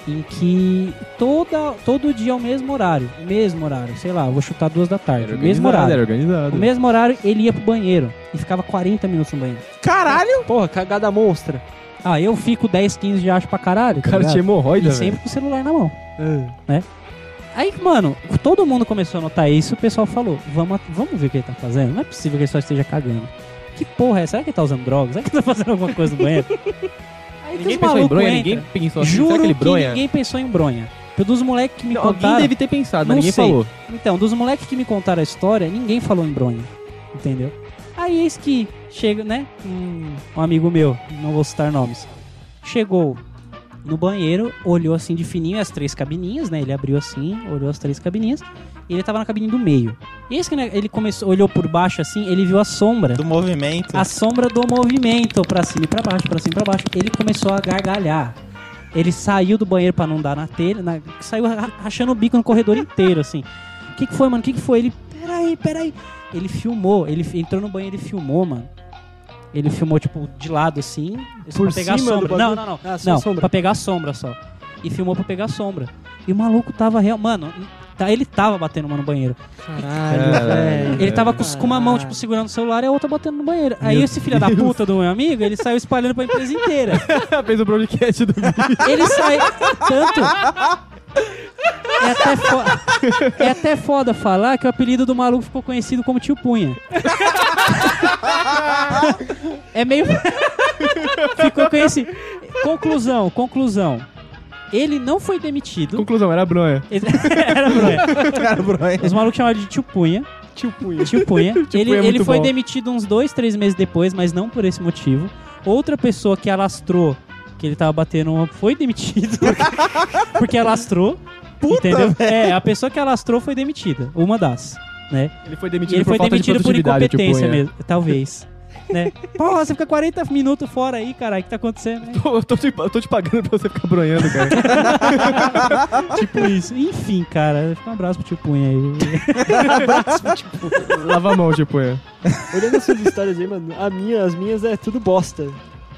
em que toda, todo dia ao mesmo horário, mesmo horário, sei lá, vou chutar duas da tarde, Era mesmo horário. Era organizado. No mesmo horário, ele ia pro banheiro e ficava 40 minutos no banheiro. Caralho! Porra, cagada monstra. Ah, eu fico 10, 15 de acho pra caralho. O tá cara ligado? tinha hemorroida, E velho. sempre com o celular na mão. Ah. Aí, mano, todo mundo começou a notar isso, o pessoal falou, vamos, vamos ver o que ele tá fazendo. Não é possível que ele só esteja cagando. Que porra é? essa? Será que ele tá usando drogas? Será que ele tá fazendo alguma coisa no banheiro? Que Ninguém pensou em bronha, entram. ninguém pensou assim, Juro será que bronha? ninguém pensou em bronha. Dos moleques que me Alguém contaram... deve ter pensado, mas ninguém sei. falou. Então, dos moleques que me contaram a história, ninguém falou em bronha. Entendeu? Aí eis que chega, né? Um, um amigo meu, não vou citar nomes, chegou no banheiro, olhou assim de fininho as três cabininhas, né? Ele abriu assim, olhou as três cabininhas. E ele tava na cabine do meio. E esse que né, ele começou, olhou por baixo assim, ele viu a sombra. Do movimento. A sombra do movimento pra cima e pra baixo, pra cima e pra baixo. Ele começou a gargalhar. Ele saiu do banheiro pra não dar na telha, na- saiu ra- rachando o bico no corredor inteiro, assim. O que, que foi, mano? O que, que foi? Ele, peraí, peraí. Ele filmou, ele entrou no banheiro e filmou, mano. Ele filmou, tipo, de lado, assim, Por pra pegar a sombra. Não, não, não. Ah, não, sombra. pra pegar a sombra só. E filmou pra pegar a sombra. E o maluco tava real. Mano, tá, ele tava batendo uma no banheiro. Caralho, velho. Ele tava com, com uma mão, tipo, segurando o celular e a outra batendo no banheiro. Aí esse filho da puta do meu amigo, ele saiu espalhando pra empresa inteira. Fez o broadcast do Ele sai. Tanto. É até, foda, é até foda falar que o apelido do maluco ficou conhecido como Tio Punha. É meio. ficou conhecido. Conclusão, conclusão. Ele não foi demitido. Conclusão, era bronha. Era bronha. Cara, bronha. Os malucos chamaram de Tio Punha. Tio Punha. Tio Punha. ele Punha é ele foi bom. demitido uns dois, três meses depois, mas não por esse motivo. Outra pessoa que alastrou, que ele tava batendo, uma- foi demitido. porque alastrou. entendeu? É, a pessoa que alastrou foi demitida. Uma das. Né? Ele foi demitido ele por foi falta demitido de por tipo, incompetência mesmo. Talvez. Né? Porra, você fica 40 minutos fora aí, caralho. O que tá acontecendo? né? Pô, eu, tô te, eu tô te pagando pra você ficar bronhando, cara. tipo isso. Enfim, cara. Fica um abraço pro tio Punha aí. Lava a mão, tipo, é. Olhando essas histórias aí, mano, a minha, as minhas é tudo bosta.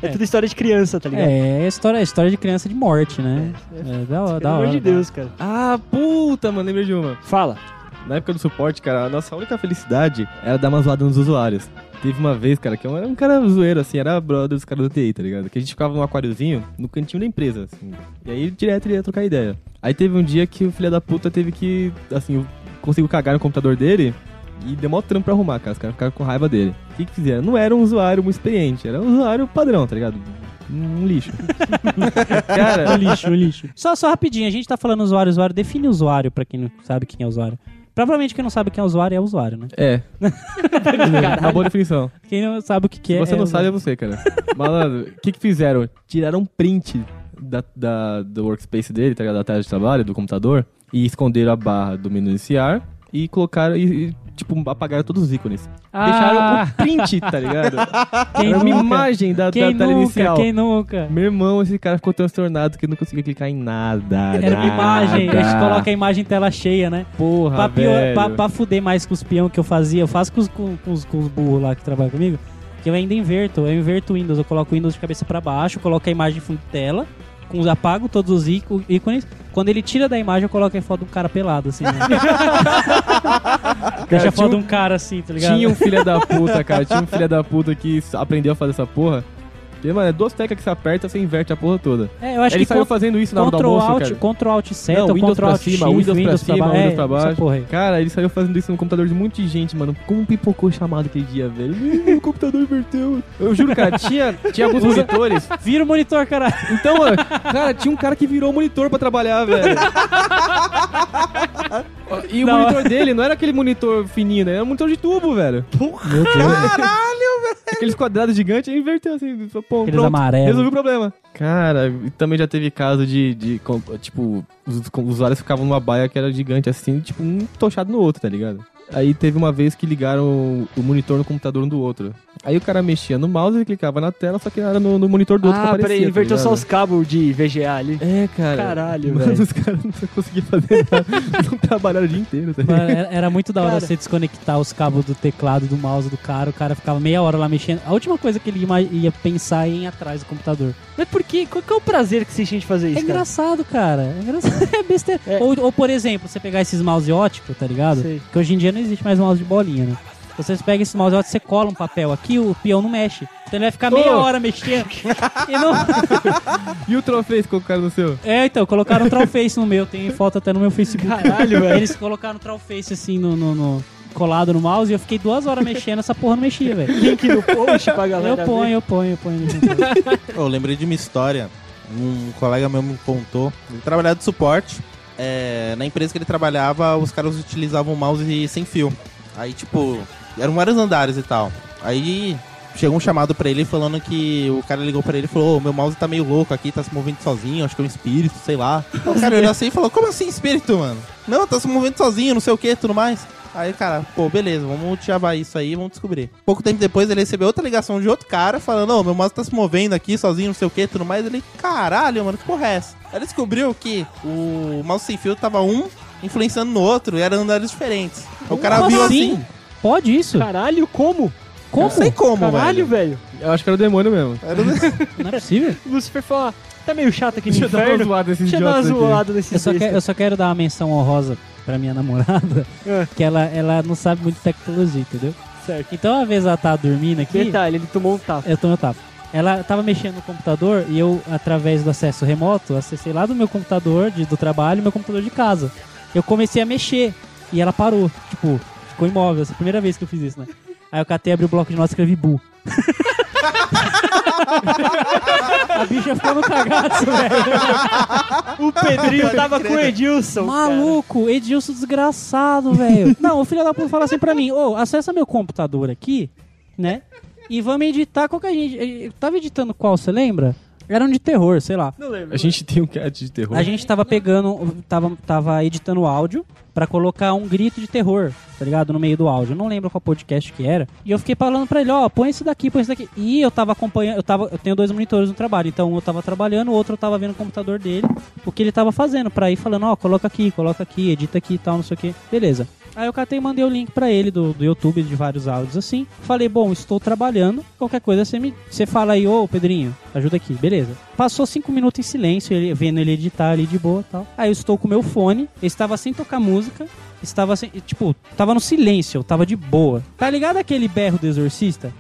É, É. tudo história de criança, tá ligado? É, é história, é história de criança de morte, né? É, da hora, Pelo amor de. Deus, cara. Ah, puta, mano, lembrei de uma. Fala. Na época do suporte, cara, a nossa única felicidade era dar uma zoada nos usuários. Teve uma vez, cara, que era um cara zoeiro, assim, era brother dos caras do TI, tá ligado? Que a gente ficava num aquáriozinho no cantinho da empresa, assim. E aí, direto, ele ia trocar ideia. Aí teve um dia que o filho da puta teve que, assim, consigo cagar no computador dele e deu mó trampo pra arrumar, cara. Os caras ficaram com raiva dele. O que que fizeram? Não era um usuário muito experiente, era um usuário padrão, tá ligado? Um lixo. cara, O lixo, o lixo. Só, só rapidinho, a gente tá falando usuário, usuário. Define usuário pra quem não sabe quem é usuário. Provavelmente quem não sabe quem é usuário é usuário, né? É. Uma boa definição. Quem não sabe o que, que Se é. você é não sabe, é você, cara. Malandro, o que que fizeram? Tiraram um print da, da- do workspace dele, tá ligado? Da tela de trabalho, do computador, e esconderam a barra do menu iniciar e colocaram, e, e, tipo, apagaram todos os ícones. Ah, Deixaram o print, tá ligado? quem Era uma nunca? imagem da, Quem da tela nunca? inicial. Quem nunca? Meu irmão, esse cara ficou transtornado que não conseguia clicar em nada. Era uma imagem, a gente nada. coloca a imagem em tela cheia, né? Porra, pra, pior- velho. pra, pra fuder mais com os peão que eu fazia, eu faço com os, com, com os, com os burros lá que trabalham comigo, que eu ainda inverto, eu inverto o Windows, eu coloco o Windows de cabeça pra baixo, coloco a imagem em fundo de tela, com, apago todos os íco- ícones, quando ele tira da imagem eu coloco a foto de um cara pelado, assim, né? Deixa a foto de um- um cara assim, tá ligado? Tinha um filho da puta, cara. Tinha um filho da puta que aprendeu a fazer essa porra. Mano, é duas teclas que você aperta, você inverte a porra toda. É, eu acho Ele que saiu fazendo isso na hora do almoço, Alt, cara. Ctrl Alt seta, Não, Windows Ctrl pra Alt cima, X, Windows pra cima, Windows pra baixo. Cara, ele saiu fazendo isso no computador de um monte de gente, mano. Como pipocou chamado aquele dia, velho? O computador inverteu. Eu juro, cara, tinha, tinha alguns monitores. Vira o monitor, caralho. Então, mano, cara, tinha um cara que virou monitor pra trabalhar, velho. E o monitor dele não era aquele monitor fininho, né? Era um monitor de tubo, velho. Meu Deus. Aqueles quadrados gigantes, aí inverteu assim. Pô, Aqueles pronto, amarelos. Resolveu o problema. Cara, e também já teve caso de, de com- tipo, os, os usuários ficavam numa baia que era gigante assim, tipo, um tochado no outro, tá ligado? Aí teve uma vez que ligaram o, monitor no computador um do outro. Aí o cara mexia no mouse e clicava na tela, só que era no, no monitor do outro que Ah, aparecia. peraí, tá inverteu só ligado? os cabos de VGA ali. É, cara. Caralho, Mano, velho. os caras não conseguiam fazer nada. não trabalharam o dia inteiro, tá ligado? Mano, era, muito da hora Cara. você desconectar os cabos do teclado do mouse do cara. O cara ficava meia hora lá mexendo. A última coisa que ele ia pensar é em ir atrás do computador. Mas por quê? Qual que é o prazer que vocês têm de fazer É isso, cara? engraçado, cara. É engraçado. É besteira. É. Ou, ou, por exemplo, você pegar esses mouse óticos, tá ligado? Sei. Que hoje em dia não existe mais mouse de bolinha, né? Você pega esse mouse você cola um papel aqui, o peão não mexe. Então ele vai ficar meia hora mexendo. e não... E o troféu que colocaram no seu? É, então, colocaram um Trollface no meu. Tem foto até no meu Facebook. Caralho, velho. Eles colocaram um Trollface assim no, no- no- colado no mouse e eu fiquei duas horas mexendo, essa porra não mexia, velho. Link no post pra galera. Eu ponho, ver. eu ponho, eu ponho. Eu lembrei de uma história. Um colega meu me contou. Ele trabalhava de suporte. É, na empresa que ele trabalhava, os caras utilizavam o mouse sem fio. Aí, tipo, eram vários andares e tal. Aí chegou um chamado pra ele falando que o cara ligou pra ele e falou: Ô, meu mouse tá meio louco aqui, tá se movendo sozinho, acho que é um espírito, sei lá. o cara olhou assim e falou: Como assim espírito, mano? Não, tá se movendo sozinho, não sei o que, tudo mais. Aí, cara, pô, beleza, vamos chavar isso aí, vamos descobrir. Pouco tempo depois ele recebeu outra ligação de outro cara falando: Ô, meu mouse tá se movendo aqui sozinho, não sei o que, tudo mais. Ele, caralho, mano, que porra é essa? Aí ele descobriu que o mouse sem fio tava um influenciando no outro e eram andares diferentes. O cara Como viu assim? assim. Pode isso? Caralho, como? Como? Não sei como, Caralho, velho. velho. Eu acho que era o demônio mesmo. Era- Não é possível? Lucifer falou, tá meio chato aqui no Deixa eu dar uma inferno. Deixa eu dar uma zoada nesses Eu só, quero, eu só quero dar uma menção honrosa pra minha namorada, É. que ela, ela não sabe muito de tecnologia, entendeu? Certo. Então, uma vez ela tava dormindo aqui, Detalhe, ele tomou um tapa. eu tô no tapa. Ela tava mexendo no computador e eu, através do acesso remoto, acessei lá do meu computador de, do trabalho, meu computador de casa. Eu comecei a mexer e ela parou, tipo, ficou imóvel. Essa é a primeira vez que eu fiz isso, né? Aí eu catei, abri o bloco de notas e escrevi bu. a bicha ficou no cagaço, velho. O Pedrinho tava com o Edilson. Maluco, Edilson desgraçado, velho. Não, o filho da puta fala assim pra mim, ô, acessa meu computador aqui, né? E vamos editar qual que a gente... Eu tava editando qual, você lembra? Era um de terror, sei lá. Não lembro. A gente tem um cat de terror. A gente tava pegando, tava, tava editando áudio pra colocar um grito de terror, tá ligado? No meio do áudio. Eu não lembro qual podcast que era. E eu fiquei falando pra ele, ó, põe esse daqui, põe esse daqui. E eu tava acompanhando, eu tava, eu tenho dois monitores no trabalho, então um eu tava trabalhando, o outro eu tava vendo o computador dele, o que ele tava fazendo, pra ir falando, ó, coloca aqui, coloca aqui, edita aqui e tal, não sei o que. Beleza. Aí eu catei e mandei o link pra ele do, do YouTube de vários áudios assim. Falei, bom, estou trabalhando. Qualquer coisa você me. Você fala aí, ô Pedrinho, ajuda aqui, beleza. Passou cinco minutos em silêncio, ele, vendo ele editar ali de boa tal. Aí eu estou com meu fone, estava sem tocar música. Estava sem. Tipo, tava no silêncio, eu tava de boa. Tá ligado aquele berro do exorcista?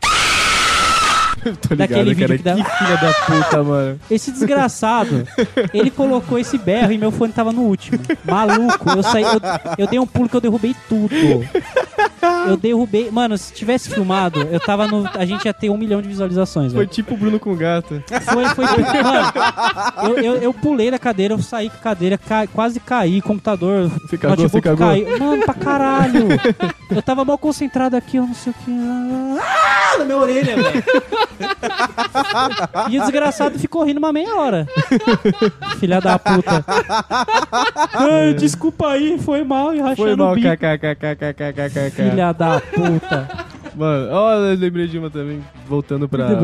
Tô daquele ligado, vídeo cara. que Que, dá- filha da puta, mano. Esse desgraçado, ele colocou esse berro e meu fone tava no último. Maluco, eu saí. Eu, eu dei um pulo que eu derrubei tudo. Eu derrubei. Mano, se tivesse filmado, eu tava no. A gente ia ter um milhão de visualizações, Foi velho. tipo o Bruno com gato. Foi, foi. Mano, eu, eu, eu pulei da cadeira, eu saí com a cadeira, ca- quase caí, computador. Você cagou, notebook você cagou? caiu. Mano, pra caralho. Eu tava mal concentrado aqui, eu não sei o que. Ah, na minha orelha, velho. E o desgraçado ficou rindo uma meia hora. Filha da puta. Ai, desculpa aí, foi mal e rachando Foi o mal, bico. kkkkkkkk. Filha da puta. Mano, ó, eu lembrei de uma também, voltando pra...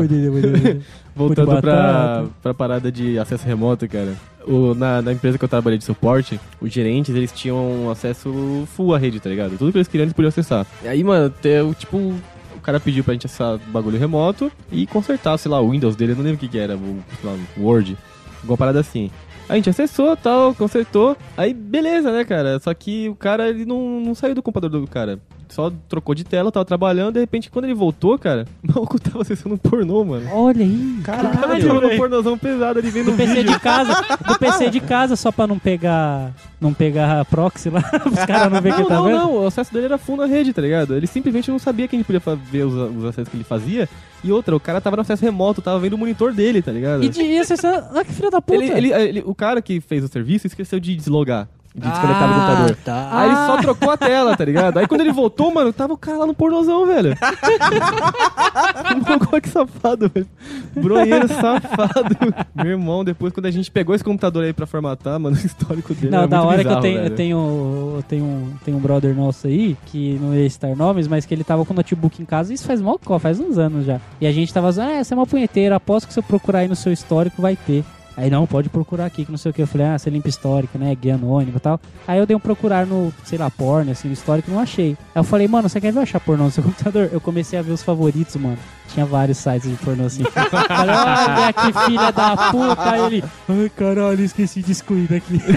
Voltando pra, batata. pra parada de acesso remoto, cara. O, na, na empresa que eu trabalhei de suporte, os gerentes, eles tinham acesso full à rede, tá ligado? Tudo que eles queriam, eles podiam acessar. E aí, mano, te- o tipo, o cara pediu pra gente acessar bagulho remoto e consertar, sei lá, o Windows dele, não lembro o que que era, o, lá, o Word, alguma parada assim. A gente acessou, tal, consertou, aí beleza, né, cara? Só que o cara, ele não, não saiu do computador do cara. Só trocou de tela, tava trabalhando, de repente, quando ele voltou, cara, o maluco tava acessando um pornô, mano. Olha aí. O cara tava Caralho. um pornozão pesado ali vendo Do o PC vídeo. de casa, do PC de casa, só pra não pegar. Não pegar proxy lá, os caras não verem que tá não, vendo. não, o acesso dele era full na rede, tá ligado? Ele simplesmente não sabia que a gente podia ver os, os acessos que ele fazia. E outra, o cara tava no acesso remoto, tava vendo o monitor dele, tá ligado? E de e acessando. Ah, que filho da puta. Ele, ele- ele- o cara que fez o serviço esqueceu de deslogar, de desconectar do computador. Tá. Aí ele só trocou a tela, tá ligado? Aí quando ele voltou, mano, tava o cara lá no pornozão, velho. Olha que safado, velho. Bronheiro safado. Meu irmão, depois quando a gente pegou esse computador aí pra formatar, mano, o histórico dele Não, da hora bizarro, que eu tenho, eu tenho, eu tenho, um- tenho um brother nosso aí, que não ia citar nomes, mas que ele tava com o notebook em casa, isso faz có, faz uns anos já. E a gente tava zoando, ah, essa é uma punheteira, aposto que se eu procurar aí no seu histórico vai ter. Aí não, pode procurar aqui, que não sei o que. Eu falei, ah, você limpa histórico, né? Guia anônimo e tal. Aí eu dei um procurar no, sei lá, porno, assim, no histórico, não achei. Aí eu falei, mano, você quer ver achar pornô no seu computador? Eu comecei a ver os favoritos, mano. Tinha vários sites de pornô assim. falei, olha que filha da puta. Aí ele, ai caralho, esqueci de excluir daqui.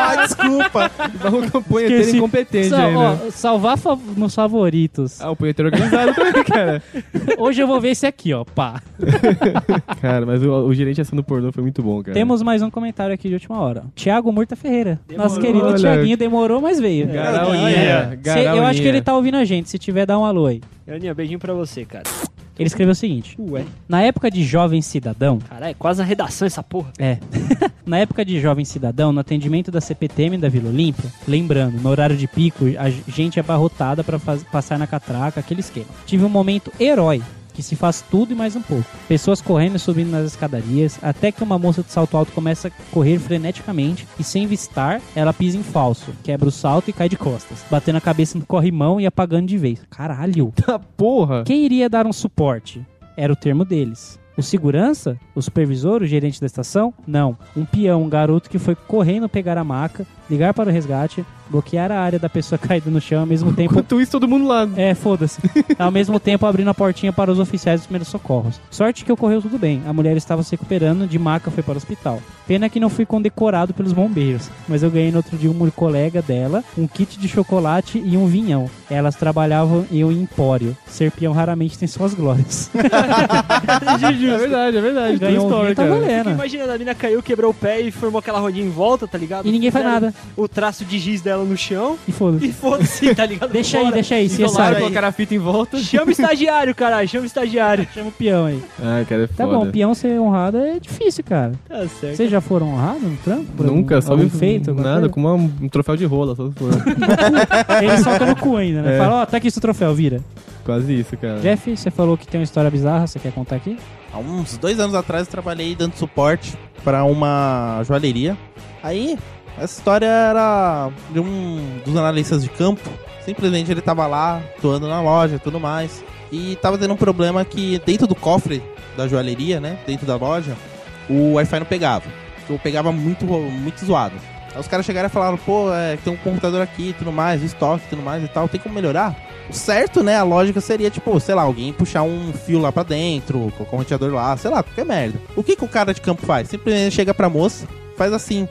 Ah, desculpa. Um punheteiro Esqueci. incompetente Sal- aí, né? ó, salvar fa- nos favoritos. Ah, o punheteiro organizado também, cara. Hoje eu vou ver esse aqui, ó. Pá. Cara, mas o, o gerente assando pornô foi muito bom, cara. Temos mais um comentário aqui de última hora. Tiago Murta Ferreira. Nosso querido. Tiaguinho demorou, mas veio. Garauinha, É. Se- eu acho que ele garauinha. tá ouvindo a gente. Se tiver, dá um alô aí. Aninha, beijinho pra você, cara. Ele escreveu o seguinte: Ué. Na época de jovem cidadão, Caralho, é quase a redação essa porra. É. Na época de jovem cidadão, no atendimento da CPTM da Vila Olímpia, lembrando, no horário de pico, a gente é abarrotada pra faz- passar na catraca, aquele esquema. Tive um momento herói, que se faz tudo e mais um pouco. Pessoas correndo e subindo nas escadarias, até que uma moça de salto alto começa a correr freneticamente e sem vistar, ela pisa em falso, quebra o salto e cai de costas, batendo a cabeça no corrimão e apagando de vez. Caralho! Tá porra. Quem iria dar um suporte? Era o termo deles. O segurança? O supervisor? O gerente da estação? Não. Um peão, um garoto que foi correndo pegar a maca, ligar para o resgate, bloquear a área da pessoa caída no chão ao mesmo tempo. Enquanto isso, todo mundo lá. É, foda-se. Ao mesmo tempo abrindo a portinha para os oficiais dos primeiros socorros. Sorte que ocorreu tudo bem. A mulher estava se recuperando, de maca foi para o hospital. Pena que não fui condecorado pelos bombeiros. Mas eu ganhei no outro dia uma colega dela, um kit de chocolate e um vinhão. Elas trabalhavam em um empório. Ser peão raramente tem suas glórias. É verdade, é verdade. Ganhou um vinho, tá valendo. Imagina, a mina caiu, quebrou o pé e formou aquela rodinha em volta, tá ligado? E ninguém faz nada. O traço de giz dela no chão E foda-se. e foda-se, tá ligado? Deixa aí, deixa aí, se Isolaram aí. Colocaram a fita em volta. Chama o estagiário, caralho, chama o estagiário. Chama o peão aí. Ai, cara, é Tá foda. bom, peão ser honrado é difícil, cara. Tá certo. Vocês já foram honrados no trampo? Por Nunca, algum, só algum me feito? Nada, coisa? com uma- um troféu de rola, só. Ele solta no cu ainda, né? É. Fala, ó, tá aqui seu troféu, vira. Quase isso, cara. Jeff, você falou que tem uma história bizarra, você quer contar aqui? Há uns dois anos atrás eu trabalhei dando suporte para uma joalheria. Aí, essa história era de um dos analistas de campo. Simplesmente ele tava lá, atuando na loja e tudo mais. E tava tendo um problema que dentro do cofre da joalheria, né? Dentro da loja, o Wi-Fi não pegava. Ou pegava muito, muito zoado. Aí os caras chegaram e falaram, pô, é, tem um computador aqui tudo mais, estoque tudo mais e tal, tem como melhorar? O certo, né? A lógica seria, tipo, sei lá, alguém puxar um fio lá pra dentro, colocar um roteador lá, sei lá, qualquer merda. O que, que o cara de campo faz? Simplesmente chega pra moça, faz assim.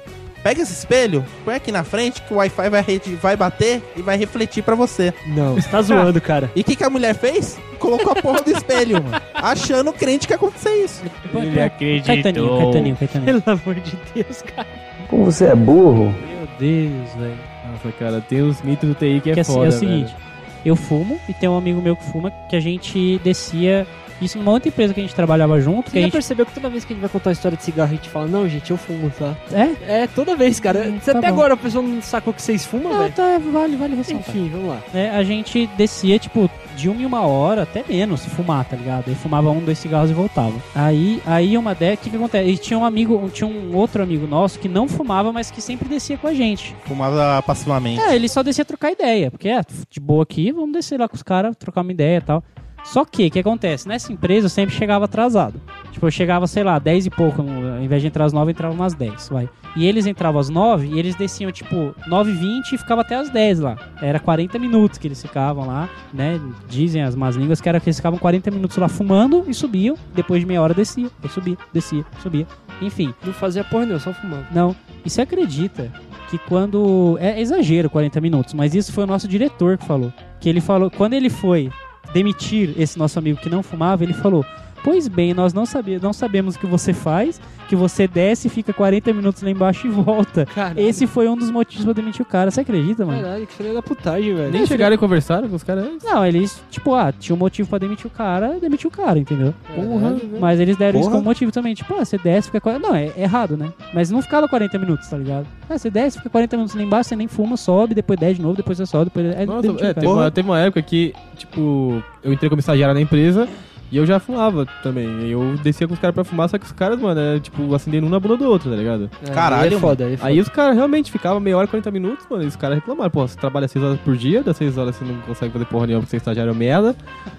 Pega esse espelho, põe aqui na frente que o Wi-Fi vai, vai bater e vai refletir pra você. Não, você tá zoando, cara. E o que, que a mulher fez? Colocou a porra do espelho, mano. Achando crente que ia acontecer isso. Caetaninho, Caetaninho, Caetaninho. Pelo amor de Deus, cara. Como você é burro. Meu Deus, velho. Nossa, cara, tem os mitos do TI que é Que assim, foda, é o seguinte, eu fumo e tem um amigo meu que fuma que a gente descia isso numa outra empresa que a gente trabalhava junto, Você a já gente percebeu que toda vez que a gente vai contar uma história de cigarro, a gente fala, não, gente, eu fumo, tá? é, É, toda vez, cara. Hum, Você tá até bom. agora a pessoa não sacou que vocês fumam, não, velho? tá, vale, vale ressaltar. Enfim, vamos lá. É, a gente descia, tipo, de uma em uma hora, até menos, fumar, tá ligado? Aí fumava um, dois cigarros e voltava. Aí, aí uma ideia, o que que acontece? E tinha um amigo, tinha um outro amigo nosso que não fumava, mas que sempre descia com a gente. Fumava passivamente. É, ele só descia trocar ideia, porque é, de boa aqui, vamos descer lá com os caras, trocar uma ideia e tal. Só que, o que acontece? Nessa empresa eu sempre chegava atrasado. Tipo, eu chegava, sei lá, 10 e pouco, ao invés de entrar às 9, eu entrava umas 10, vai. E eles entravam às 9 e eles desciam, tipo, 9 h 20 e ficava até às 10 lá. Era 40 minutos que eles ficavam lá, né? Dizem as más línguas que era que eles ficavam 40 minutos lá fumando e subiam. Depois de meia hora descia, subia, descia, subia. Enfim, Não fazia porra não, só fumando. não. E você acredita que quando. É exagero 40 minutos, mas isso foi o nosso diretor que falou. Que ele falou, quando ele foi demitir esse nosso amigo que não fumava, ele falou. Pois bem, nós não, sabe, não sabemos o que você faz, que você desce, fica 40 minutos lá embaixo e volta. Caralho. Esse foi um dos motivos pra demitir o cara. Você acredita, mano? Caralho, que filha da putagem, velho. Nem chegaram e conversaram com os caras antes. Não, eles, tipo, ah, tinha um motivo pra demitir o cara, demitiu o cara, entendeu? Porra. Mas eles deram isso Porra. como motivo também. Tipo, ah, você desce, fica 40... Não, é errado, né? Mas não ficava 40 minutos, tá ligado? Ah, você desce, fica 40 minutos lá embaixo, você nem fuma, sobe, depois 10 de novo, depois você sobe, depois... Aí Nossa, é, cara. teve, uma, teve uma época que, tipo, eu entrei como estagiário na empresa e eu já fumava também. Eu descia com os caras pra fumar, só que os caras, mano, é tipo acendendo um na bunda do outro, tá ligado? É, Caralho, aí é foda, aí é foda. Aí os caras realmente ficavam meia hora, 40 minutos, mano, e os caras reclamaram, pô, você trabalha 6 horas por dia, das 6 horas você não consegue fazer porra nenhuma porque você é estagiário é merda,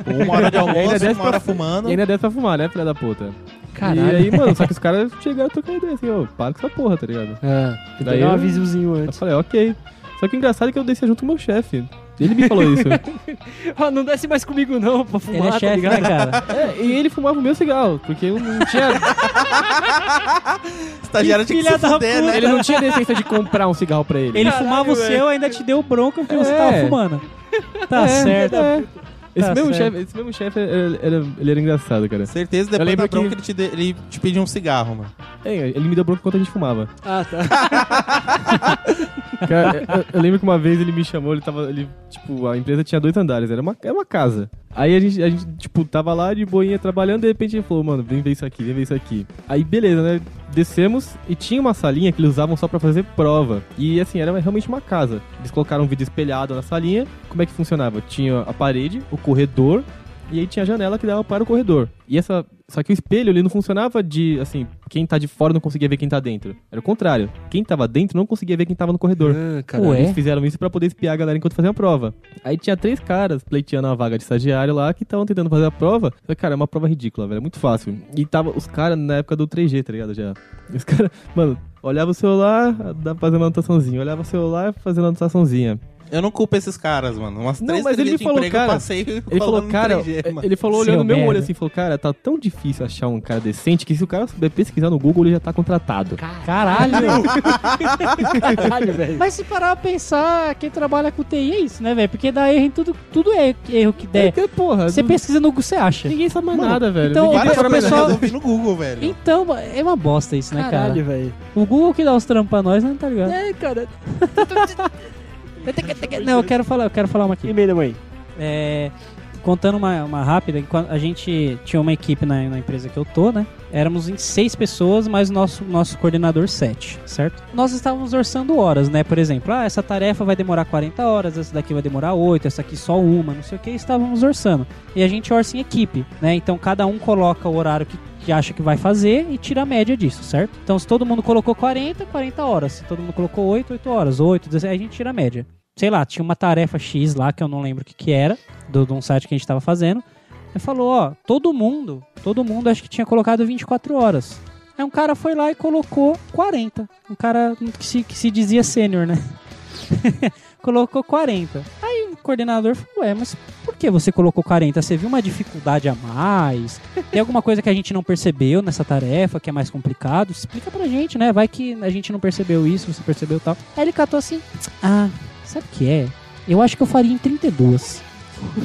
Uma hora de E ainda almoço, uma hora pra- fumando. e ainda desce pra fumar, né, filha da puta? Caralho. E aí, mano, só que os caras chegaram a trocar ideia, assim, ó, para com essa porra, tá ligado? É, tem que Daí dar um eu- avisozinho Eu antes. falei, ok. Só que o engraçado é que eu descia junto com o meu chefe. Ele me falou isso. Ó, não desce mais comigo não, pra Ele fumar, é tá chefe, né, cara? É, e ele fumava o meu cigarro, porque eu não tinha, Estagiário tinha que se fuder, né? ele não tinha decência de comprar um cigarro pra ele. Ele Caralho, fumava o seu, ainda te deu bronca porque você É. tava fumando. Tá É, certo. é. Esse, Tá mesmo chefe, esse mesmo chefe, ele, era- ele era engraçado, cara. Certeza, depois lembro da bronca que- ele, te de- ele te pediu um cigarro, mano. É, ele me deu bronca enquanto a gente fumava. Ah, tá. Cara, eu, eu lembro que uma vez ele me chamou, ele tava. Ele, tipo, a empresa tinha dois andares, era uma, era uma casa. Aí a gente, a gente, tipo, tava lá de boinha trabalhando, de repente ele falou, mano, vem ver isso aqui, vem ver isso aqui. Aí beleza, né? Descemos e tinha uma salinha que eles usavam só pra fazer prova. E assim, era realmente uma casa. Eles colocaram um vídeo espelhado na salinha. Como é que funcionava? Tinha a parede, o corredor, e aí tinha a janela que dava para o corredor. E essa. Só que o espelho ele não funcionava de assim, quem tá de fora não conseguia ver quem tá dentro. Era o contrário. Quem tava dentro não conseguia ver quem tava no corredor. Ah, caralho. Ué? Eles fizeram isso pra poder espiar a galera enquanto faziam a prova. Aí tinha três caras pleiteando a vaga de estagiário lá que estavam tentando fazer a prova. Falei, cara, é uma prova ridícula, velho. É muito fácil. E tava os caras na época do 3G, tá ligado? Já. E os caras, mano, olhava o celular, dá pra fazer uma anotaçãozinha. Olhava o celular, fazendo uma anotaçãozinha. Eu não culpo esses caras, mano. Umas Não, três mas ele falou, emprego cara, eu passei Ele falou, cara, 3G, mano. ele falou Seu olhando no meu merda. olho assim, falou, cara, tá tão difícil achar um cara decente que se o cara souber pesquisar no Google, ele já tá contratado. Caralho. Caralho, velho. Mas se parar pra pensar, quem trabalha com TI é isso, né, velho? Porque dá erro em tudo, tudo é erro que der. que, porra, Você não- pesquisa no Google, você acha. ninguém sabe mais Mano, nada, velho. então, Ninguém o pessoal- no Google, velho. Então, é uma bosta isso, né, cara? Caralho, velho. O Google que dá os trampos pra nós, não tá ligado? É, cara. Não, eu quero falar, eu quero falar uma aqui. E-mail da mãe. É, contando uma, uma rápida, a gente tinha uma equipe na, na empresa que eu tô, né? Éramos em seis pessoas, mas o nosso, nosso coordenador sete, certo? Nós estávamos orçando horas, né? Por exemplo, ah, essa tarefa vai demorar 40 horas, essa daqui vai demorar 8, essa aqui só uma, não sei o que, estávamos orçando. E a gente orça em equipe, né? Então cada um coloca o horário que, que acha que vai fazer e tira a média disso, certo? Então se todo mundo colocou 40, 40 horas. Se todo mundo colocou 8, 8 horas. 8, 16, a gente tira a média sei lá, tinha uma tarefa X lá que eu não lembro o que, que era, de um site que a gente tava fazendo. Ele falou, ó, todo mundo, todo mundo acho que tinha colocado 24 horas. Aí um cara foi lá e colocou 40. Um cara que se, que se dizia sênior, né? colocou 40. Aí o coordenador falou, ué, mas por que você colocou 40? Você viu uma dificuldade a mais? Tem alguma coisa que a gente não percebeu nessa tarefa, que é mais complicado? Explica pra gente, né? Vai que a gente não percebeu isso, você percebeu tal. Aí ele catou assim, ah, sabe o que é? Eu acho que eu faria em 32.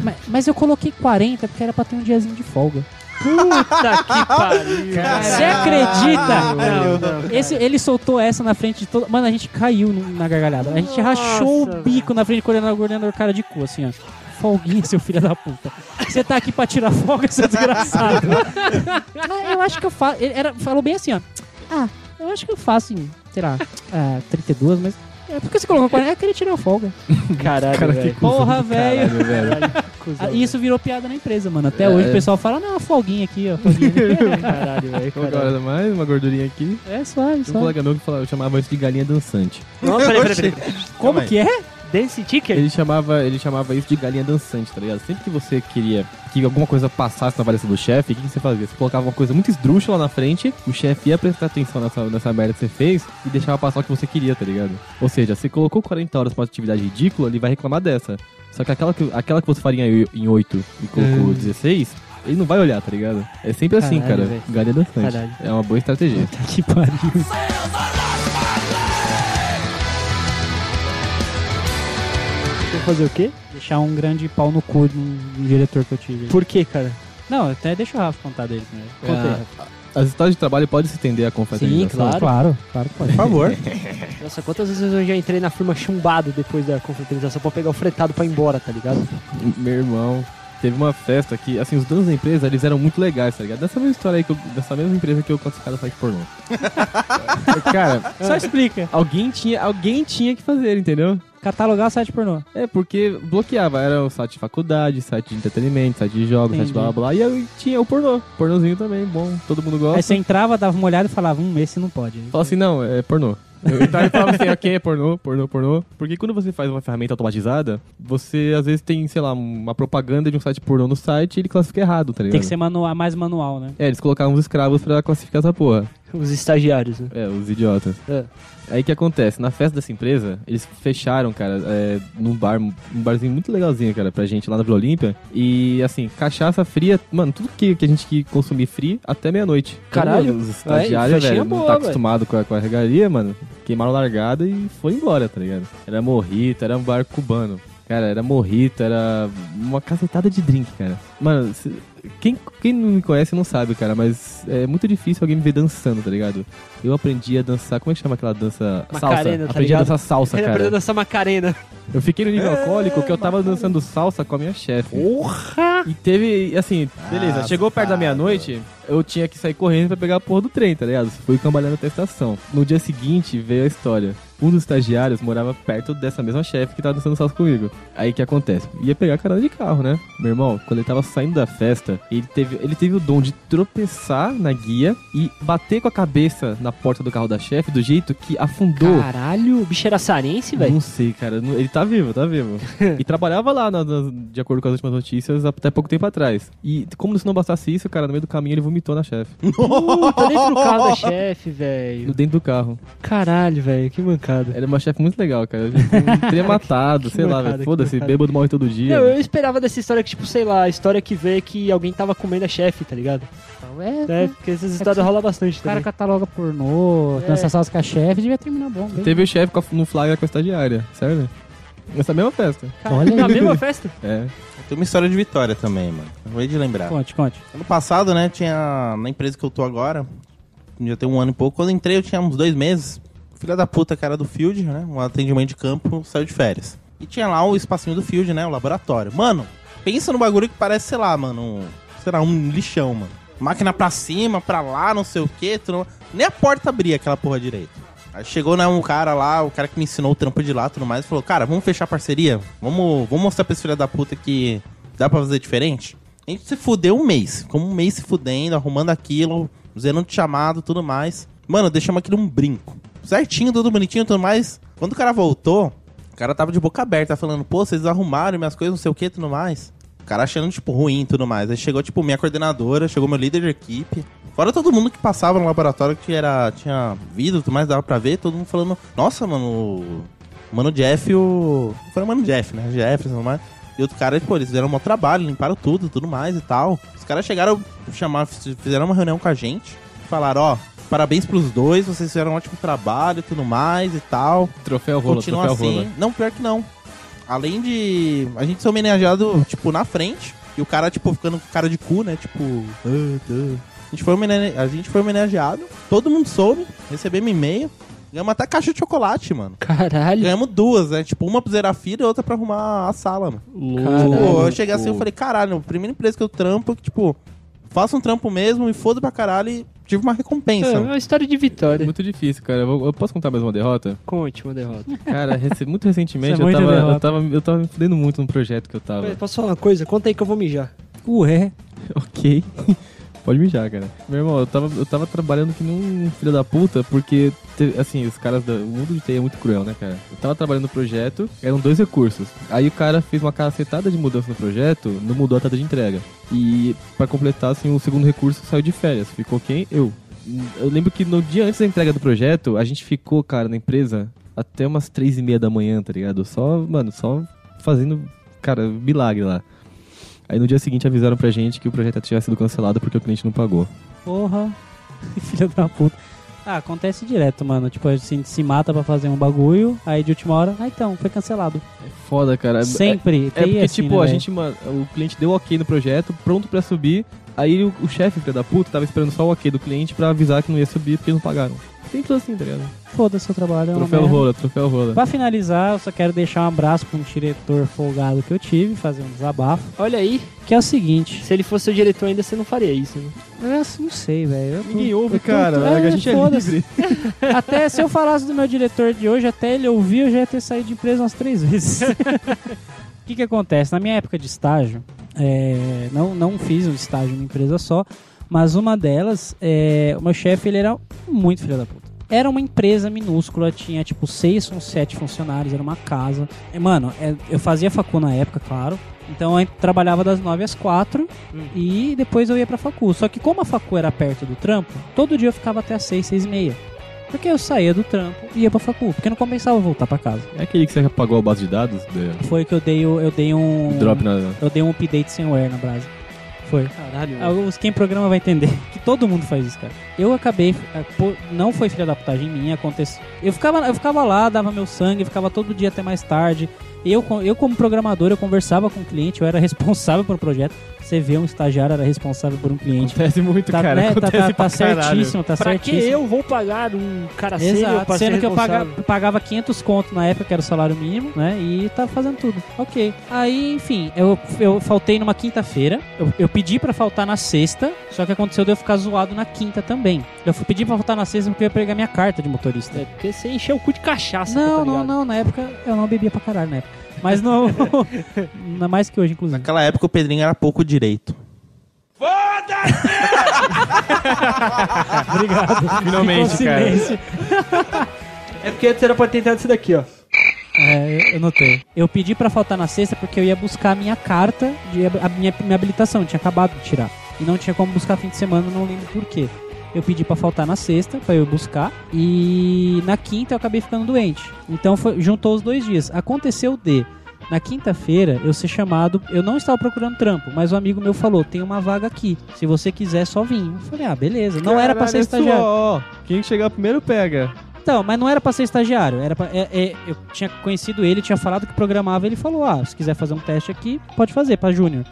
mas, mas eu coloquei 40 porque era pra ter um diazinho de folga. Puta que pariu. Você acredita? Não, não. Esse, ele soltou essa na frente de todo. Mano, a gente caiu na gargalhada. A gente Nossa, rachou o velho. bico na frente do coordenador, coordenador cara de cu, assim, ó. folguinha, seu filho da puta. Você tá aqui pra tirar folga, seu desgraçado. ah, eu acho que eu faço. Ele era, falou bem assim, ó. Ah, eu acho que eu faço em, sei lá, ah, 32, mas. É porque você colocou 40, é que ele tirou folga. Caralho, Cara, que velho. Porra, velho. caralho, velho. Isso virou piada na empresa, mano. Até É. hoje o pessoal fala, não, uma folguinha aqui, ó. Folguinha ali. Caralho, velho. Agora mais uma gordurinha aqui. é suave, Tinha um suave. colega meu que falava, eu chamava isso de galinha dançante. Não, peraí, peraí. peraí. Como que é? Dance Ticker? Ele chamava, ele chamava isso de galinha dançante, tá ligado? Sempre que você queria que alguma coisa passasse na avaliação do chefe, o que, que você fazia? Você colocava uma coisa muito esdrúxula na frente, o chefe ia prestar atenção nessa, nessa merda que você fez e deixava passar o que você queria, tá ligado? Ou seja, você colocou 40 horas pra uma atividade ridícula, ele vai reclamar dessa. Só que aquela que, aquela que você faria em em 8 e colocou 16, ele não vai olhar, tá ligado? É sempre assim, Caralho, cara. velho. Galinha dançante. Caralho. É uma boa estratégia. Que pariu. Fazer o quê? Deixar um grande pau no cu num, num diretor que eu tive. Por quê, cara? Não, até deixa o Rafa contar dele primeiro. Conta aí, É, as histórias de trabalho podem se estender a confraternização. Sim, claro. Claro, claro que pode. Por favor. Nossa, quantas vezes eu já entrei na firma chumbado depois da confraternização pra pegar o fretado pra ir embora, tá ligado? Meu irmão, teve uma festa que, assim, os donos da empresa, eles eram muito legais, tá ligado? Dessa mesma história aí, que eu- dessa mesma empresa que eu classificava site pornô. Cara, Só explica. alguém tinha, alguém tinha que fazer, entendeu? Catalogar o site pornô. É, porque bloqueava, era o site de faculdade, site de entretenimento, site de jogos, site Entendi. blá blá blá, e aí tinha o pornô. Pornozinho também, bom, todo mundo gosta. Aí você entrava, dava uma olhada e falava, hum, esse não pode. Fala assim, não, é pornô. Eu então, ele falava assim, ok, é pornô, pornô, pornô. Porque quando você faz uma ferramenta automatizada, você às vezes tem, sei lá, uma propaganda de um site pornô no site e ele classifica errado, tá ligado? Tem que ser manual, mais manual, né? É, eles colocavam uns escravos pra classificar essa porra. Os estagiários, né? É, os idiotas. É. Aí que acontece? Na festa dessa empresa, eles fecharam, cara, é, num bar, um barzinho muito legalzinho, cara, pra gente lá na Vila Olímpia. E assim, cachaça fria, mano, tudo que, que a gente que consumir frio até meia-noite. Caralho. Os estagiários, festinha velho, não boa, tá velho. acostumado com a, com a regalia, mano. Queimaram largada e foi embora, tá ligado? Era morrito, era um bar cubano. Cara, era morrito, era uma cacetada de drink, cara. Mano, quem, quem não me conhece não sabe, cara, mas é muito difícil alguém me ver dançando, tá ligado? Eu aprendi a dançar, como é que chama aquela dança? Macarena, salsa. tá aprendi ligado? a dançar salsa, Ele cara. aprendeu essa macarena. Eu fiquei no nível alcoólico que eu tava dançando salsa com a minha chefe. Porra! E teve, assim, beleza, Ah, chegou perto da meia-noite, eu tinha que sair correndo pra pegar a porra do trem, tá ligado? Fui cambalhando até a estação. No dia seguinte veio a história. Um dos estagiários morava perto dessa mesma chefe que tava dançando salsa comigo. Aí o que acontece? Ia pegar a carona de carro, né? Meu irmão, quando ele tava saindo da festa, ele teve, ele teve o dom de tropeçar na guia e bater com a cabeça na porta do carro da chefe do jeito que afundou. Caralho, o bicho era sarense, velho. Não sei, cara. Ele tá vivo, tá vivo. e trabalhava lá, na- na- de acordo com as últimas notícias, até pouco tempo atrás. E como se não bastasse isso, cara, no meio do caminho ele vomitou na chefe. Puta, dentro do carro da chefe, velho. dentro do carro. Caralho, velho, que mancada. Era uma chefe muito legal, cara. Eu teria matado, sei lá, velho. Foda-se, bêbado morre todo dia. Não, eu esperava dessa história que, tipo, sei lá, a história que vê que alguém tava comendo a chefe, tá ligado? É, É, porque essas histórias rolam bastante o cara também. cataloga pornô, É. dança salsa com a chefe, devia terminar bom. bem. Teve o chefe no flagra com a estagiária, sério? Nessa mesma festa. Olha Na mesma festa? É. Tem uma história de vitória também, mano. Acabei de lembrar. Conte, conte. Ano passado, né, tinha. Na empresa que eu tô agora, já tem um ano e pouco. Quando eu entrei, eu tinha uns dois meses. Filha da puta, cara do Field, né? Um atendimento de campo, saiu de férias. E tinha lá o espacinho do Field, né? O laboratório. Mano, pensa no bagulho que parece, sei lá, mano. Um, sei lá, um lixão, mano. Máquina pra cima, pra lá, não sei o quê. tudo- Nem a porta abria aquela porra direito. Aí chegou, né, um cara lá, o cara que me ensinou o trampo de lá e tudo mais, falou, cara, vamos fechar parceria? Vamos, vamos mostrar pra esse filho da puta que dá pra fazer diferente? A gente se fudeu um mês. Como um mês se fudendo, arrumando aquilo, zerando de chamado tudo mais. Mano, deixamos aquilo um brinco. Certinho, tudo bonitinho tudo mais. Quando o cara voltou, o cara tava de boca aberta, falando, pô, vocês arrumaram minhas coisas, não sei o que, tudo mais. O cara achando, tipo, ruim e tudo mais. Aí chegou, tipo, minha coordenadora, chegou meu líder de equipe. Fora todo mundo que passava no laboratório que era, tinha vidro e tudo mais, dava pra ver, todo mundo falando, nossa, mano, o Mano Jeff o. Foi o Mano Jeff, né? Jeff e tudo mais. E outro cara, pô, eles fizeram um bom trabalho, limparam tudo, tudo mais e tal. Os caras chegaram, chamar, fizeram uma reunião com a gente, falaram, ó, parabéns pros dois, vocês fizeram um ótimo trabalho e tudo mais e tal. Troféu rola, Continua troféu assim. rola. Não, pior que não. Além de a gente ser homenageado, tipo, na frente, e o cara, tipo, ficando com cara de cu, né? Tipo, "Ah, tá." a gente, foi homene- a gente foi homenageado, todo mundo soube, recebemos e-mail. Ganhamos até caixa de chocolate, mano. Caralho. Ganhamos duas, né? Tipo, uma pro Zerafira e outra pra arrumar a sala, mano. Caralho. Eu cheguei assim e falei, caralho, a primeira empresa que eu trampo, que, tipo, faço um trampo mesmo e foda pra caralho e tive uma recompensa. É uma história de vitória. Muito difícil, cara. Eu, posso contar mais uma derrota? Conte uma derrota. Cara, rece- muito recentemente é eu, tava, eu, tava, eu tava me fudendo muito num projeto que eu tava. Posso falar uma coisa? Conta aí que eu vou mijar. Ué. Ok. Pode mijar, cara. Meu irmão, eu tava, eu tava trabalhando que nem um filho da puta, porque, assim, os caras do o mundo de TI é muito cruel, né, cara? Eu tava trabalhando no projeto, eram dois recursos. Aí o cara fez uma cacetada de mudança no projeto, não mudou a data de entrega. E, pra completar, assim, o segundo recurso saiu de férias. Ficou quem? Eu. Eu lembro que no dia antes da entrega do projeto, a gente ficou, cara, na empresa até umas três e meia da manhã, tá ligado? Só, mano, só fazendo, cara, milagre lá. Aí no dia seguinte avisaram pra gente que o projeto tinha sido cancelado porque o cliente não pagou. Porra. Filha da puta. Ah, acontece direto, mano. Tipo, a gente se mata pra fazer um bagulho, aí de última hora, ah, então, foi cancelado. É foda, cara. Sempre. É, é porque, assim, tipo, né, a gente, mano, o cliente deu ok no projeto, pronto pra subir. Aí o, o chefe, filho da puta, tava esperando só o ok do cliente pra avisar que não ia subir porque não pagaram. Simples assim, tá ligado? Foda-se o trabalho. É Troféu merda. rola, troféu rola. Pra finalizar, eu só quero deixar um abraço pra um diretor folgado que eu tive, fazer um desabafo, Olha aí, que é o seguinte. se ele fosse seu diretor ainda, você não faria isso, né? Eu não sei, velho. tô- Ninguém ouve, eu tô- cara. é, a gente é livre. Até se eu falasse do meu diretor de hoje, até ele ouvir, eu já ia ter saído de empresa umas três vezes. O que que acontece? Na minha época de estágio, é, não, não fiz um estágio numa empresa só, mas uma delas, é, o meu chefe, ele era muito filho da puta. Era uma empresa minúscula, tinha tipo seis ou sete funcionários, era uma casa. E, mano, é, eu fazia facu na época, claro. Então eu trabalhava das nove às quatro e depois eu ia pra facu. Só que como a facu era perto do trampo, todo dia eu ficava até as seis, seis e meia. Porque eu saía do trampo e ia pra facu, porque não compensava voltar pra casa. É aquele que você apagou a base de dados? De, Foi que eu dei, o- eu dei um. Drop na. Eu dei um update sem wear na brasa. Foi. Caralho, Ah, os- Quem programa vai entender que todo mundo faz isso, cara. Eu acabei, pô, não foi filha da putagem minha, aconteceu. Eu ficava, eu ficava lá, dava meu sangue, ficava todo dia até mais tarde. Eu, eu como programador, eu conversava com o cliente, eu era responsável por projeto. Você vê um estagiário era responsável por um cliente. Acontece muito, Tá, cara. né, tá, Acontece tá, tá pra caralho. certíssimo, tá pra que certíssimo. eu vou pagar um cara sério Exato, pra sendo que eu paga- responsável? pagava 500 conto na época, que era o salário mínimo, né? E tava fazendo tudo. Ok. Aí, enfim, eu, eu faltei numa quinta-feira. Eu, eu pedi pra faltar na sexta, só que aconteceu de eu ficar zoado na quinta também. Eu fui pedir pra faltar na sexta porque eu ia pegar minha carta de motorista. É, porque você encheu o cu de cachaça, Não, tá não, não. Na época eu não bebia pra caralho na época. Mas não. não é mais que hoje, inclusive. Naquela época o Pedrinho era pouco direito. Obrigado. Finalmente, cara. É porque antes era pra ter entrado isso daqui, ó. É, eu- notei. Eu pedi pra faltar na sexta porque eu ia buscar a minha carta de a minha, minha habilitação, tinha acabado de tirar. E não tinha como buscar fim de semana, não lembro por quê. Eu pedi pra faltar na sexta, pra eu buscar, e na quinta eu acabei ficando doente. Então foi, juntou os dois dias. Aconteceu de na quinta-feira eu ser chamado, eu não estava procurando trampo, mas um amigo meu falou: "Tem uma vaga aqui. Se você quiser, só vim". Eu falei: "Ah, beleza". Não era pra ser Caralho, estagiário. ó. Quem chegar primeiro pega. Então, mas não era pra ser estagiário. Era pra, é- é, eu tinha conhecido ele, tinha falado que programava. Ele falou: Ah, se quiser fazer um teste aqui, pode fazer pra Júnior.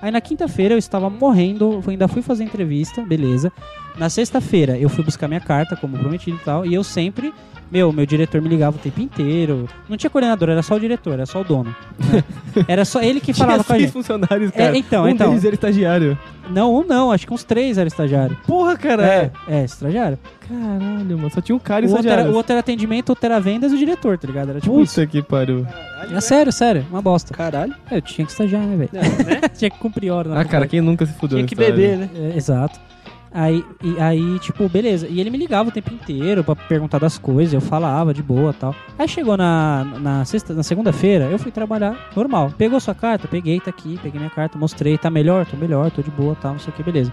Aí na quinta-feira eu estava morrendo, ainda fui fazer entrevista, beleza. Na sexta-feira eu fui buscar minha carta, como prometido e tal, e eu sempre, meu, meu diretor me ligava o tempo inteiro. Não tinha coordenador, era só o diretor, era só o dono. né? Era só ele que falava Tinha com a seis gente. funcionários, É, cara. então, um então. deles era estagiário. Não, um não, acho que uns três era estagiário. Porra, cara. É, é, estagiário. Caralho, mano. Só tinha um cara e O outro, era, estagiário. o outro era atendimento, o outro era vendas e o diretor, tá ligado? Era tipo isso. Puta que pariu. É sério, sério, uma bosta. Caralho. É, Eu tinha que estagiar, né, velho? Né? tinha que cumprir hora. na Ah, cara, faculdade. quem nunca se fudeu Tinha que nessa beber, área? né? É, exato. Aí, e, aí, tipo, beleza. E ele me ligava o tempo inteiro pra perguntar das coisas, eu falava de boa tal. Aí chegou na, na, sexta, na segunda-feira, eu fui trabalhar normal. Pegou sua carta? Peguei, tá aqui, peguei minha carta, mostrei, tá melhor? Tô melhor, tô de boa tal, não sei o que, beleza.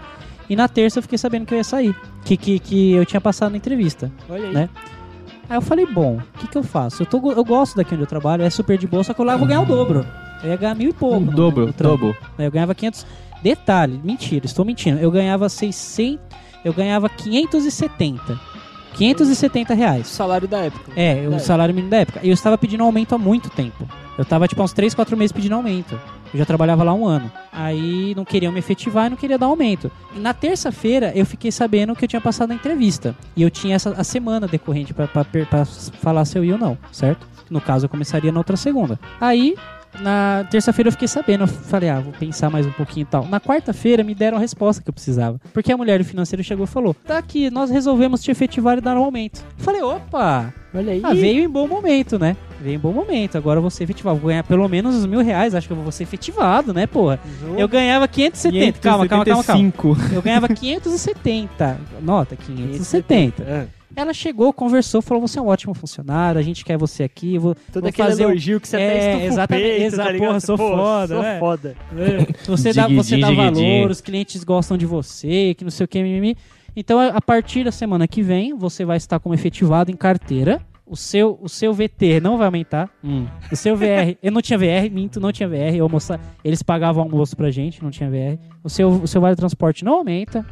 E na terça eu fiquei sabendo que eu ia sair. Que, que, que eu tinha passado na entrevista. Olha aí. Né? Aí eu falei, bom, o que, que eu faço? Eu, tô, eu gosto daqui onde eu trabalho, é super de boa, só que eu lá vou ganhar o dobro. Eu ia ganhar mil e pouco. Um no- dobro, no dobro. Né, Eu ganhava 500. Detalhe, mentira, estou mentindo. Eu ganhava 600. Eu ganhava 570. 570 O reais. salário da época. É, o É. salário mínimo da época. E eu estava pedindo aumento há muito tempo. Eu tava, tipo, uns 3, 4 meses pedindo aumento. Eu já trabalhava lá um ano. Aí não queriam me efetivar e não queria dar aumento. E na terça-feira eu fiquei sabendo que eu tinha passado na entrevista. E eu tinha essa a semana decorrente pra falar se eu ia ou não, certo? No caso, eu começaria na outra segunda. Aí, na terça-feira eu fiquei sabendo. Eu falei, ah, vou pensar mais um pouquinho e tal. Na quarta-feira me deram a resposta que eu precisava. Porque a mulher do financeiro chegou e falou: tá aqui, nós resolvemos te efetivar e dar um aumento. Eu falei, opa! Olha aí. Ah, veio em bom momento, né? Veio em bom momento. Agora eu vou ser efetivado. Vou ganhar pelo menos os mil reais. Acho que eu vou ser efetivado, né, porra? Eu ganhava 570. Calma, calma, calma, calma. 575. Eu ganhava 570. Nota, 570. Ah, Ela chegou, conversou, falou: Você é um ótimo funcionário, a gente quer você aqui. Vou, Todo vou aquele fazer um- elogio que você É, até estufa exatamente, o peito, exato, tá porra, sou Pô, foda, sou né? foda. Você dá, você dá valor, os clientes gostam de você, que não sei o que, mimimi. Então, a partir da semana que vem, você vai estar como efetivado em carteira. O seu, o seu VT não vai aumentar. O seu VR, eu não tinha VR, minto, não tinha VR. Eu almoça, eles pagavam almoço pra gente, não tinha VR. O seu, o seu vale transporte não aumenta.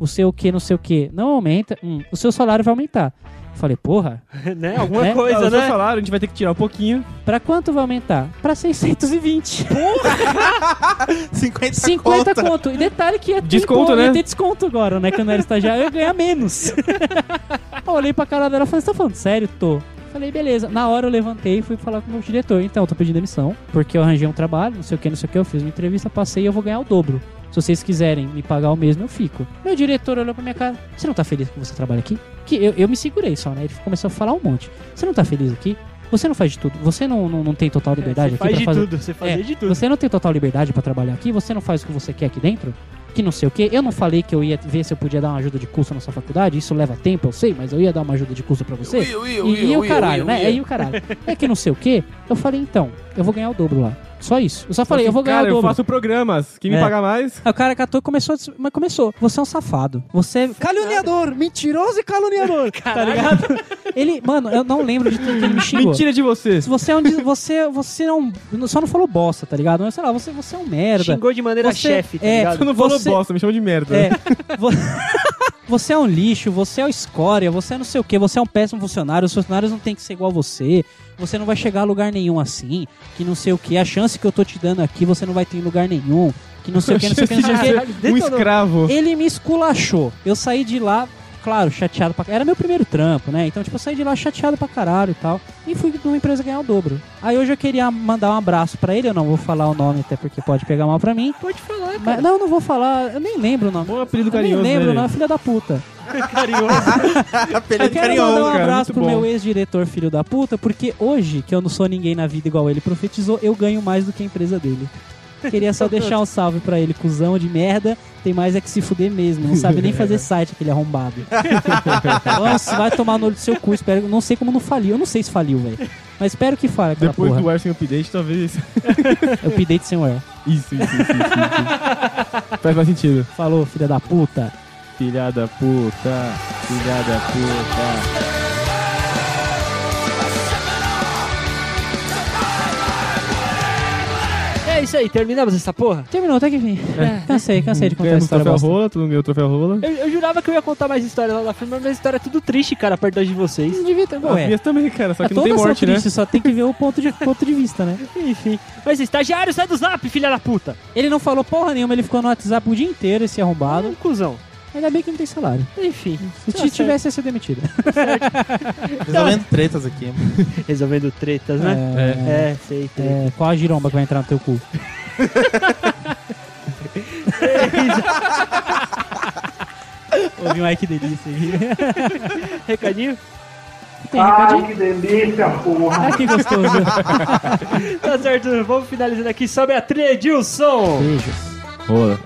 O seu que, não sei o que, não aumenta. O seu salário vai aumentar. Falei, porra, né? Alguma É, coisa, Ah, né? salário a gente vai ter que tirar um pouquinho. pra quanto vai aumentar? Pra 620. 50, 50 conto. conto. E detalhe que ia ter, Desconto, impo- né? ia ter desconto agora, né? Que eu era estagiário, eu ia ganhar menos. eu olhei pra cara dela e falei, você tá falando sério? Tô. Falei, beleza. Na hora eu levantei e fui falar com o meu diretor. Então, eu tô pedindo demissão, porque eu arranjei um trabalho, não sei o que, não sei o que. Eu fiz uma entrevista, passei e eu vou ganhar o dobro. Se vocês quiserem me pagar o mesmo, eu fico. Meu diretor olhou pra minha cara. Você não tá feliz que você trabalha aqui? Que eu, eu me segurei só, né? Ele começou a falar um monte. Você não tá feliz aqui? Você não faz de tudo? Você não, não, não tem total liberdade Você aqui faz pra de fazer... tudo, você faz É, de tudo. Você não tem total liberdade pra trabalhar aqui? Você não faz o que você quer aqui dentro? Que não sei o quê. Eu não falei que eu ia ver se eu podia dar uma ajuda de curso na sua faculdade. Isso leva tempo, eu sei, mas eu ia dar uma ajuda de curso pra você. e, e o caralho, né? E o caralho. É que não sei o quê. Eu falei, então, eu vou ganhar o dobro lá. Só isso. Eu só falei, eu vou ganhar Cara, o eu dobro. faço programas. Quem me É. paga mais? Aí o cara catou e começou, mas começou. Você é um safado. Você é caluniador, mentiroso e caluniador. tá ligado? Ele, mano, eu não lembro de tudo que ele me xingou. Mentira de você. Você é um você você não só não falou bosta, tá ligado? Mas sei lá, você você é um merda. Xingou de maneira Você- chefe, tá é, ligado? Você não falou Você- bosta, me chama de merda. É. vo- Você é um lixo, você é o escória, você é não sei o que, você é um péssimo funcionário, os funcionários não tem que ser igual a você, você não vai chegar a lugar nenhum assim, que não sei o que, a chance que eu tô te dando aqui você não vai ter em lugar nenhum, que não sei o que, não sei o que, não sei o que. Um escravo. Ele me esculachou. Eu saí de lá, claro, chateado pra Era meu primeiro trampo, né? Então, tipo, eu saí de lá chateado pra caralho e tal. E fui numa empresa ganhar o dobro. Aí hoje eu queria mandar um abraço pra ele. Eu não vou falar o nome, até porque pode pegar mal pra mim. Pode falar, cara. Mas, não, não vou falar. Eu nem lembro o nome. Bom apelido Eu nem lembro, né, não. É filha da puta. Carinhoso. Eu quero carinhoso. mandar um cara, abraço pro bom. meu ex-diretor, filho da puta, porque hoje, que eu não sou ninguém na vida igual ele profetizou, eu ganho mais do que a empresa dele. Queria só deixar um salve pra ele, cuzão de merda. Tem mais é que se fuder mesmo. Não sabe nem fazer site, aquele arrombado. Nossa, vai tomar no olho do seu cu. Espero, não sei como não faliu. Eu não sei se faliu, velho. Mas espero que fale aquela Depois porra. do ar sem update, talvez. Update sem where. Isso, isso, isso, isso, isso. Faz mais sentido. Falou, filha da puta. Filha da puta. Filha da puta. Isso aí, terminamos essa porra? Terminou, até que enfim. É, cansei, cansei de contar a Ganhamos o história. troféu bosta. rola, tu não ganhou o troféu rola. Eu, eu jurava que eu ia contar mais histórias lá da firma, mas a história é tudo triste, cara, perto das de vocês. Não devia ter. As Ué, minhas também, cara, só é que não tem todas são morte, né? tristes, só tem que ver o ponto de, ponto de vista, né? Enfim. Mas estagiário, sai do zap, filha da puta. Ele não falou porra nenhuma, ele ficou no WhatsApp o dia inteiro, esse arrombado. Um cuzão. Ainda bem que não tem salário. Enfim. Se Tá tivesse, ia ser demitido. Resolvendo tretas aqui. Resolvendo tretas, né? É, É, sei, é, qual a giromba que vai entrar no teu cu? Ouvi um ai que delícia aqui. Recadinho? Tem recadinho? que delícia, porra. Ah, que gostoso. Tá certo, vamos finalizando aqui. Sobe a trilha, Edilson. Beijos. Rola.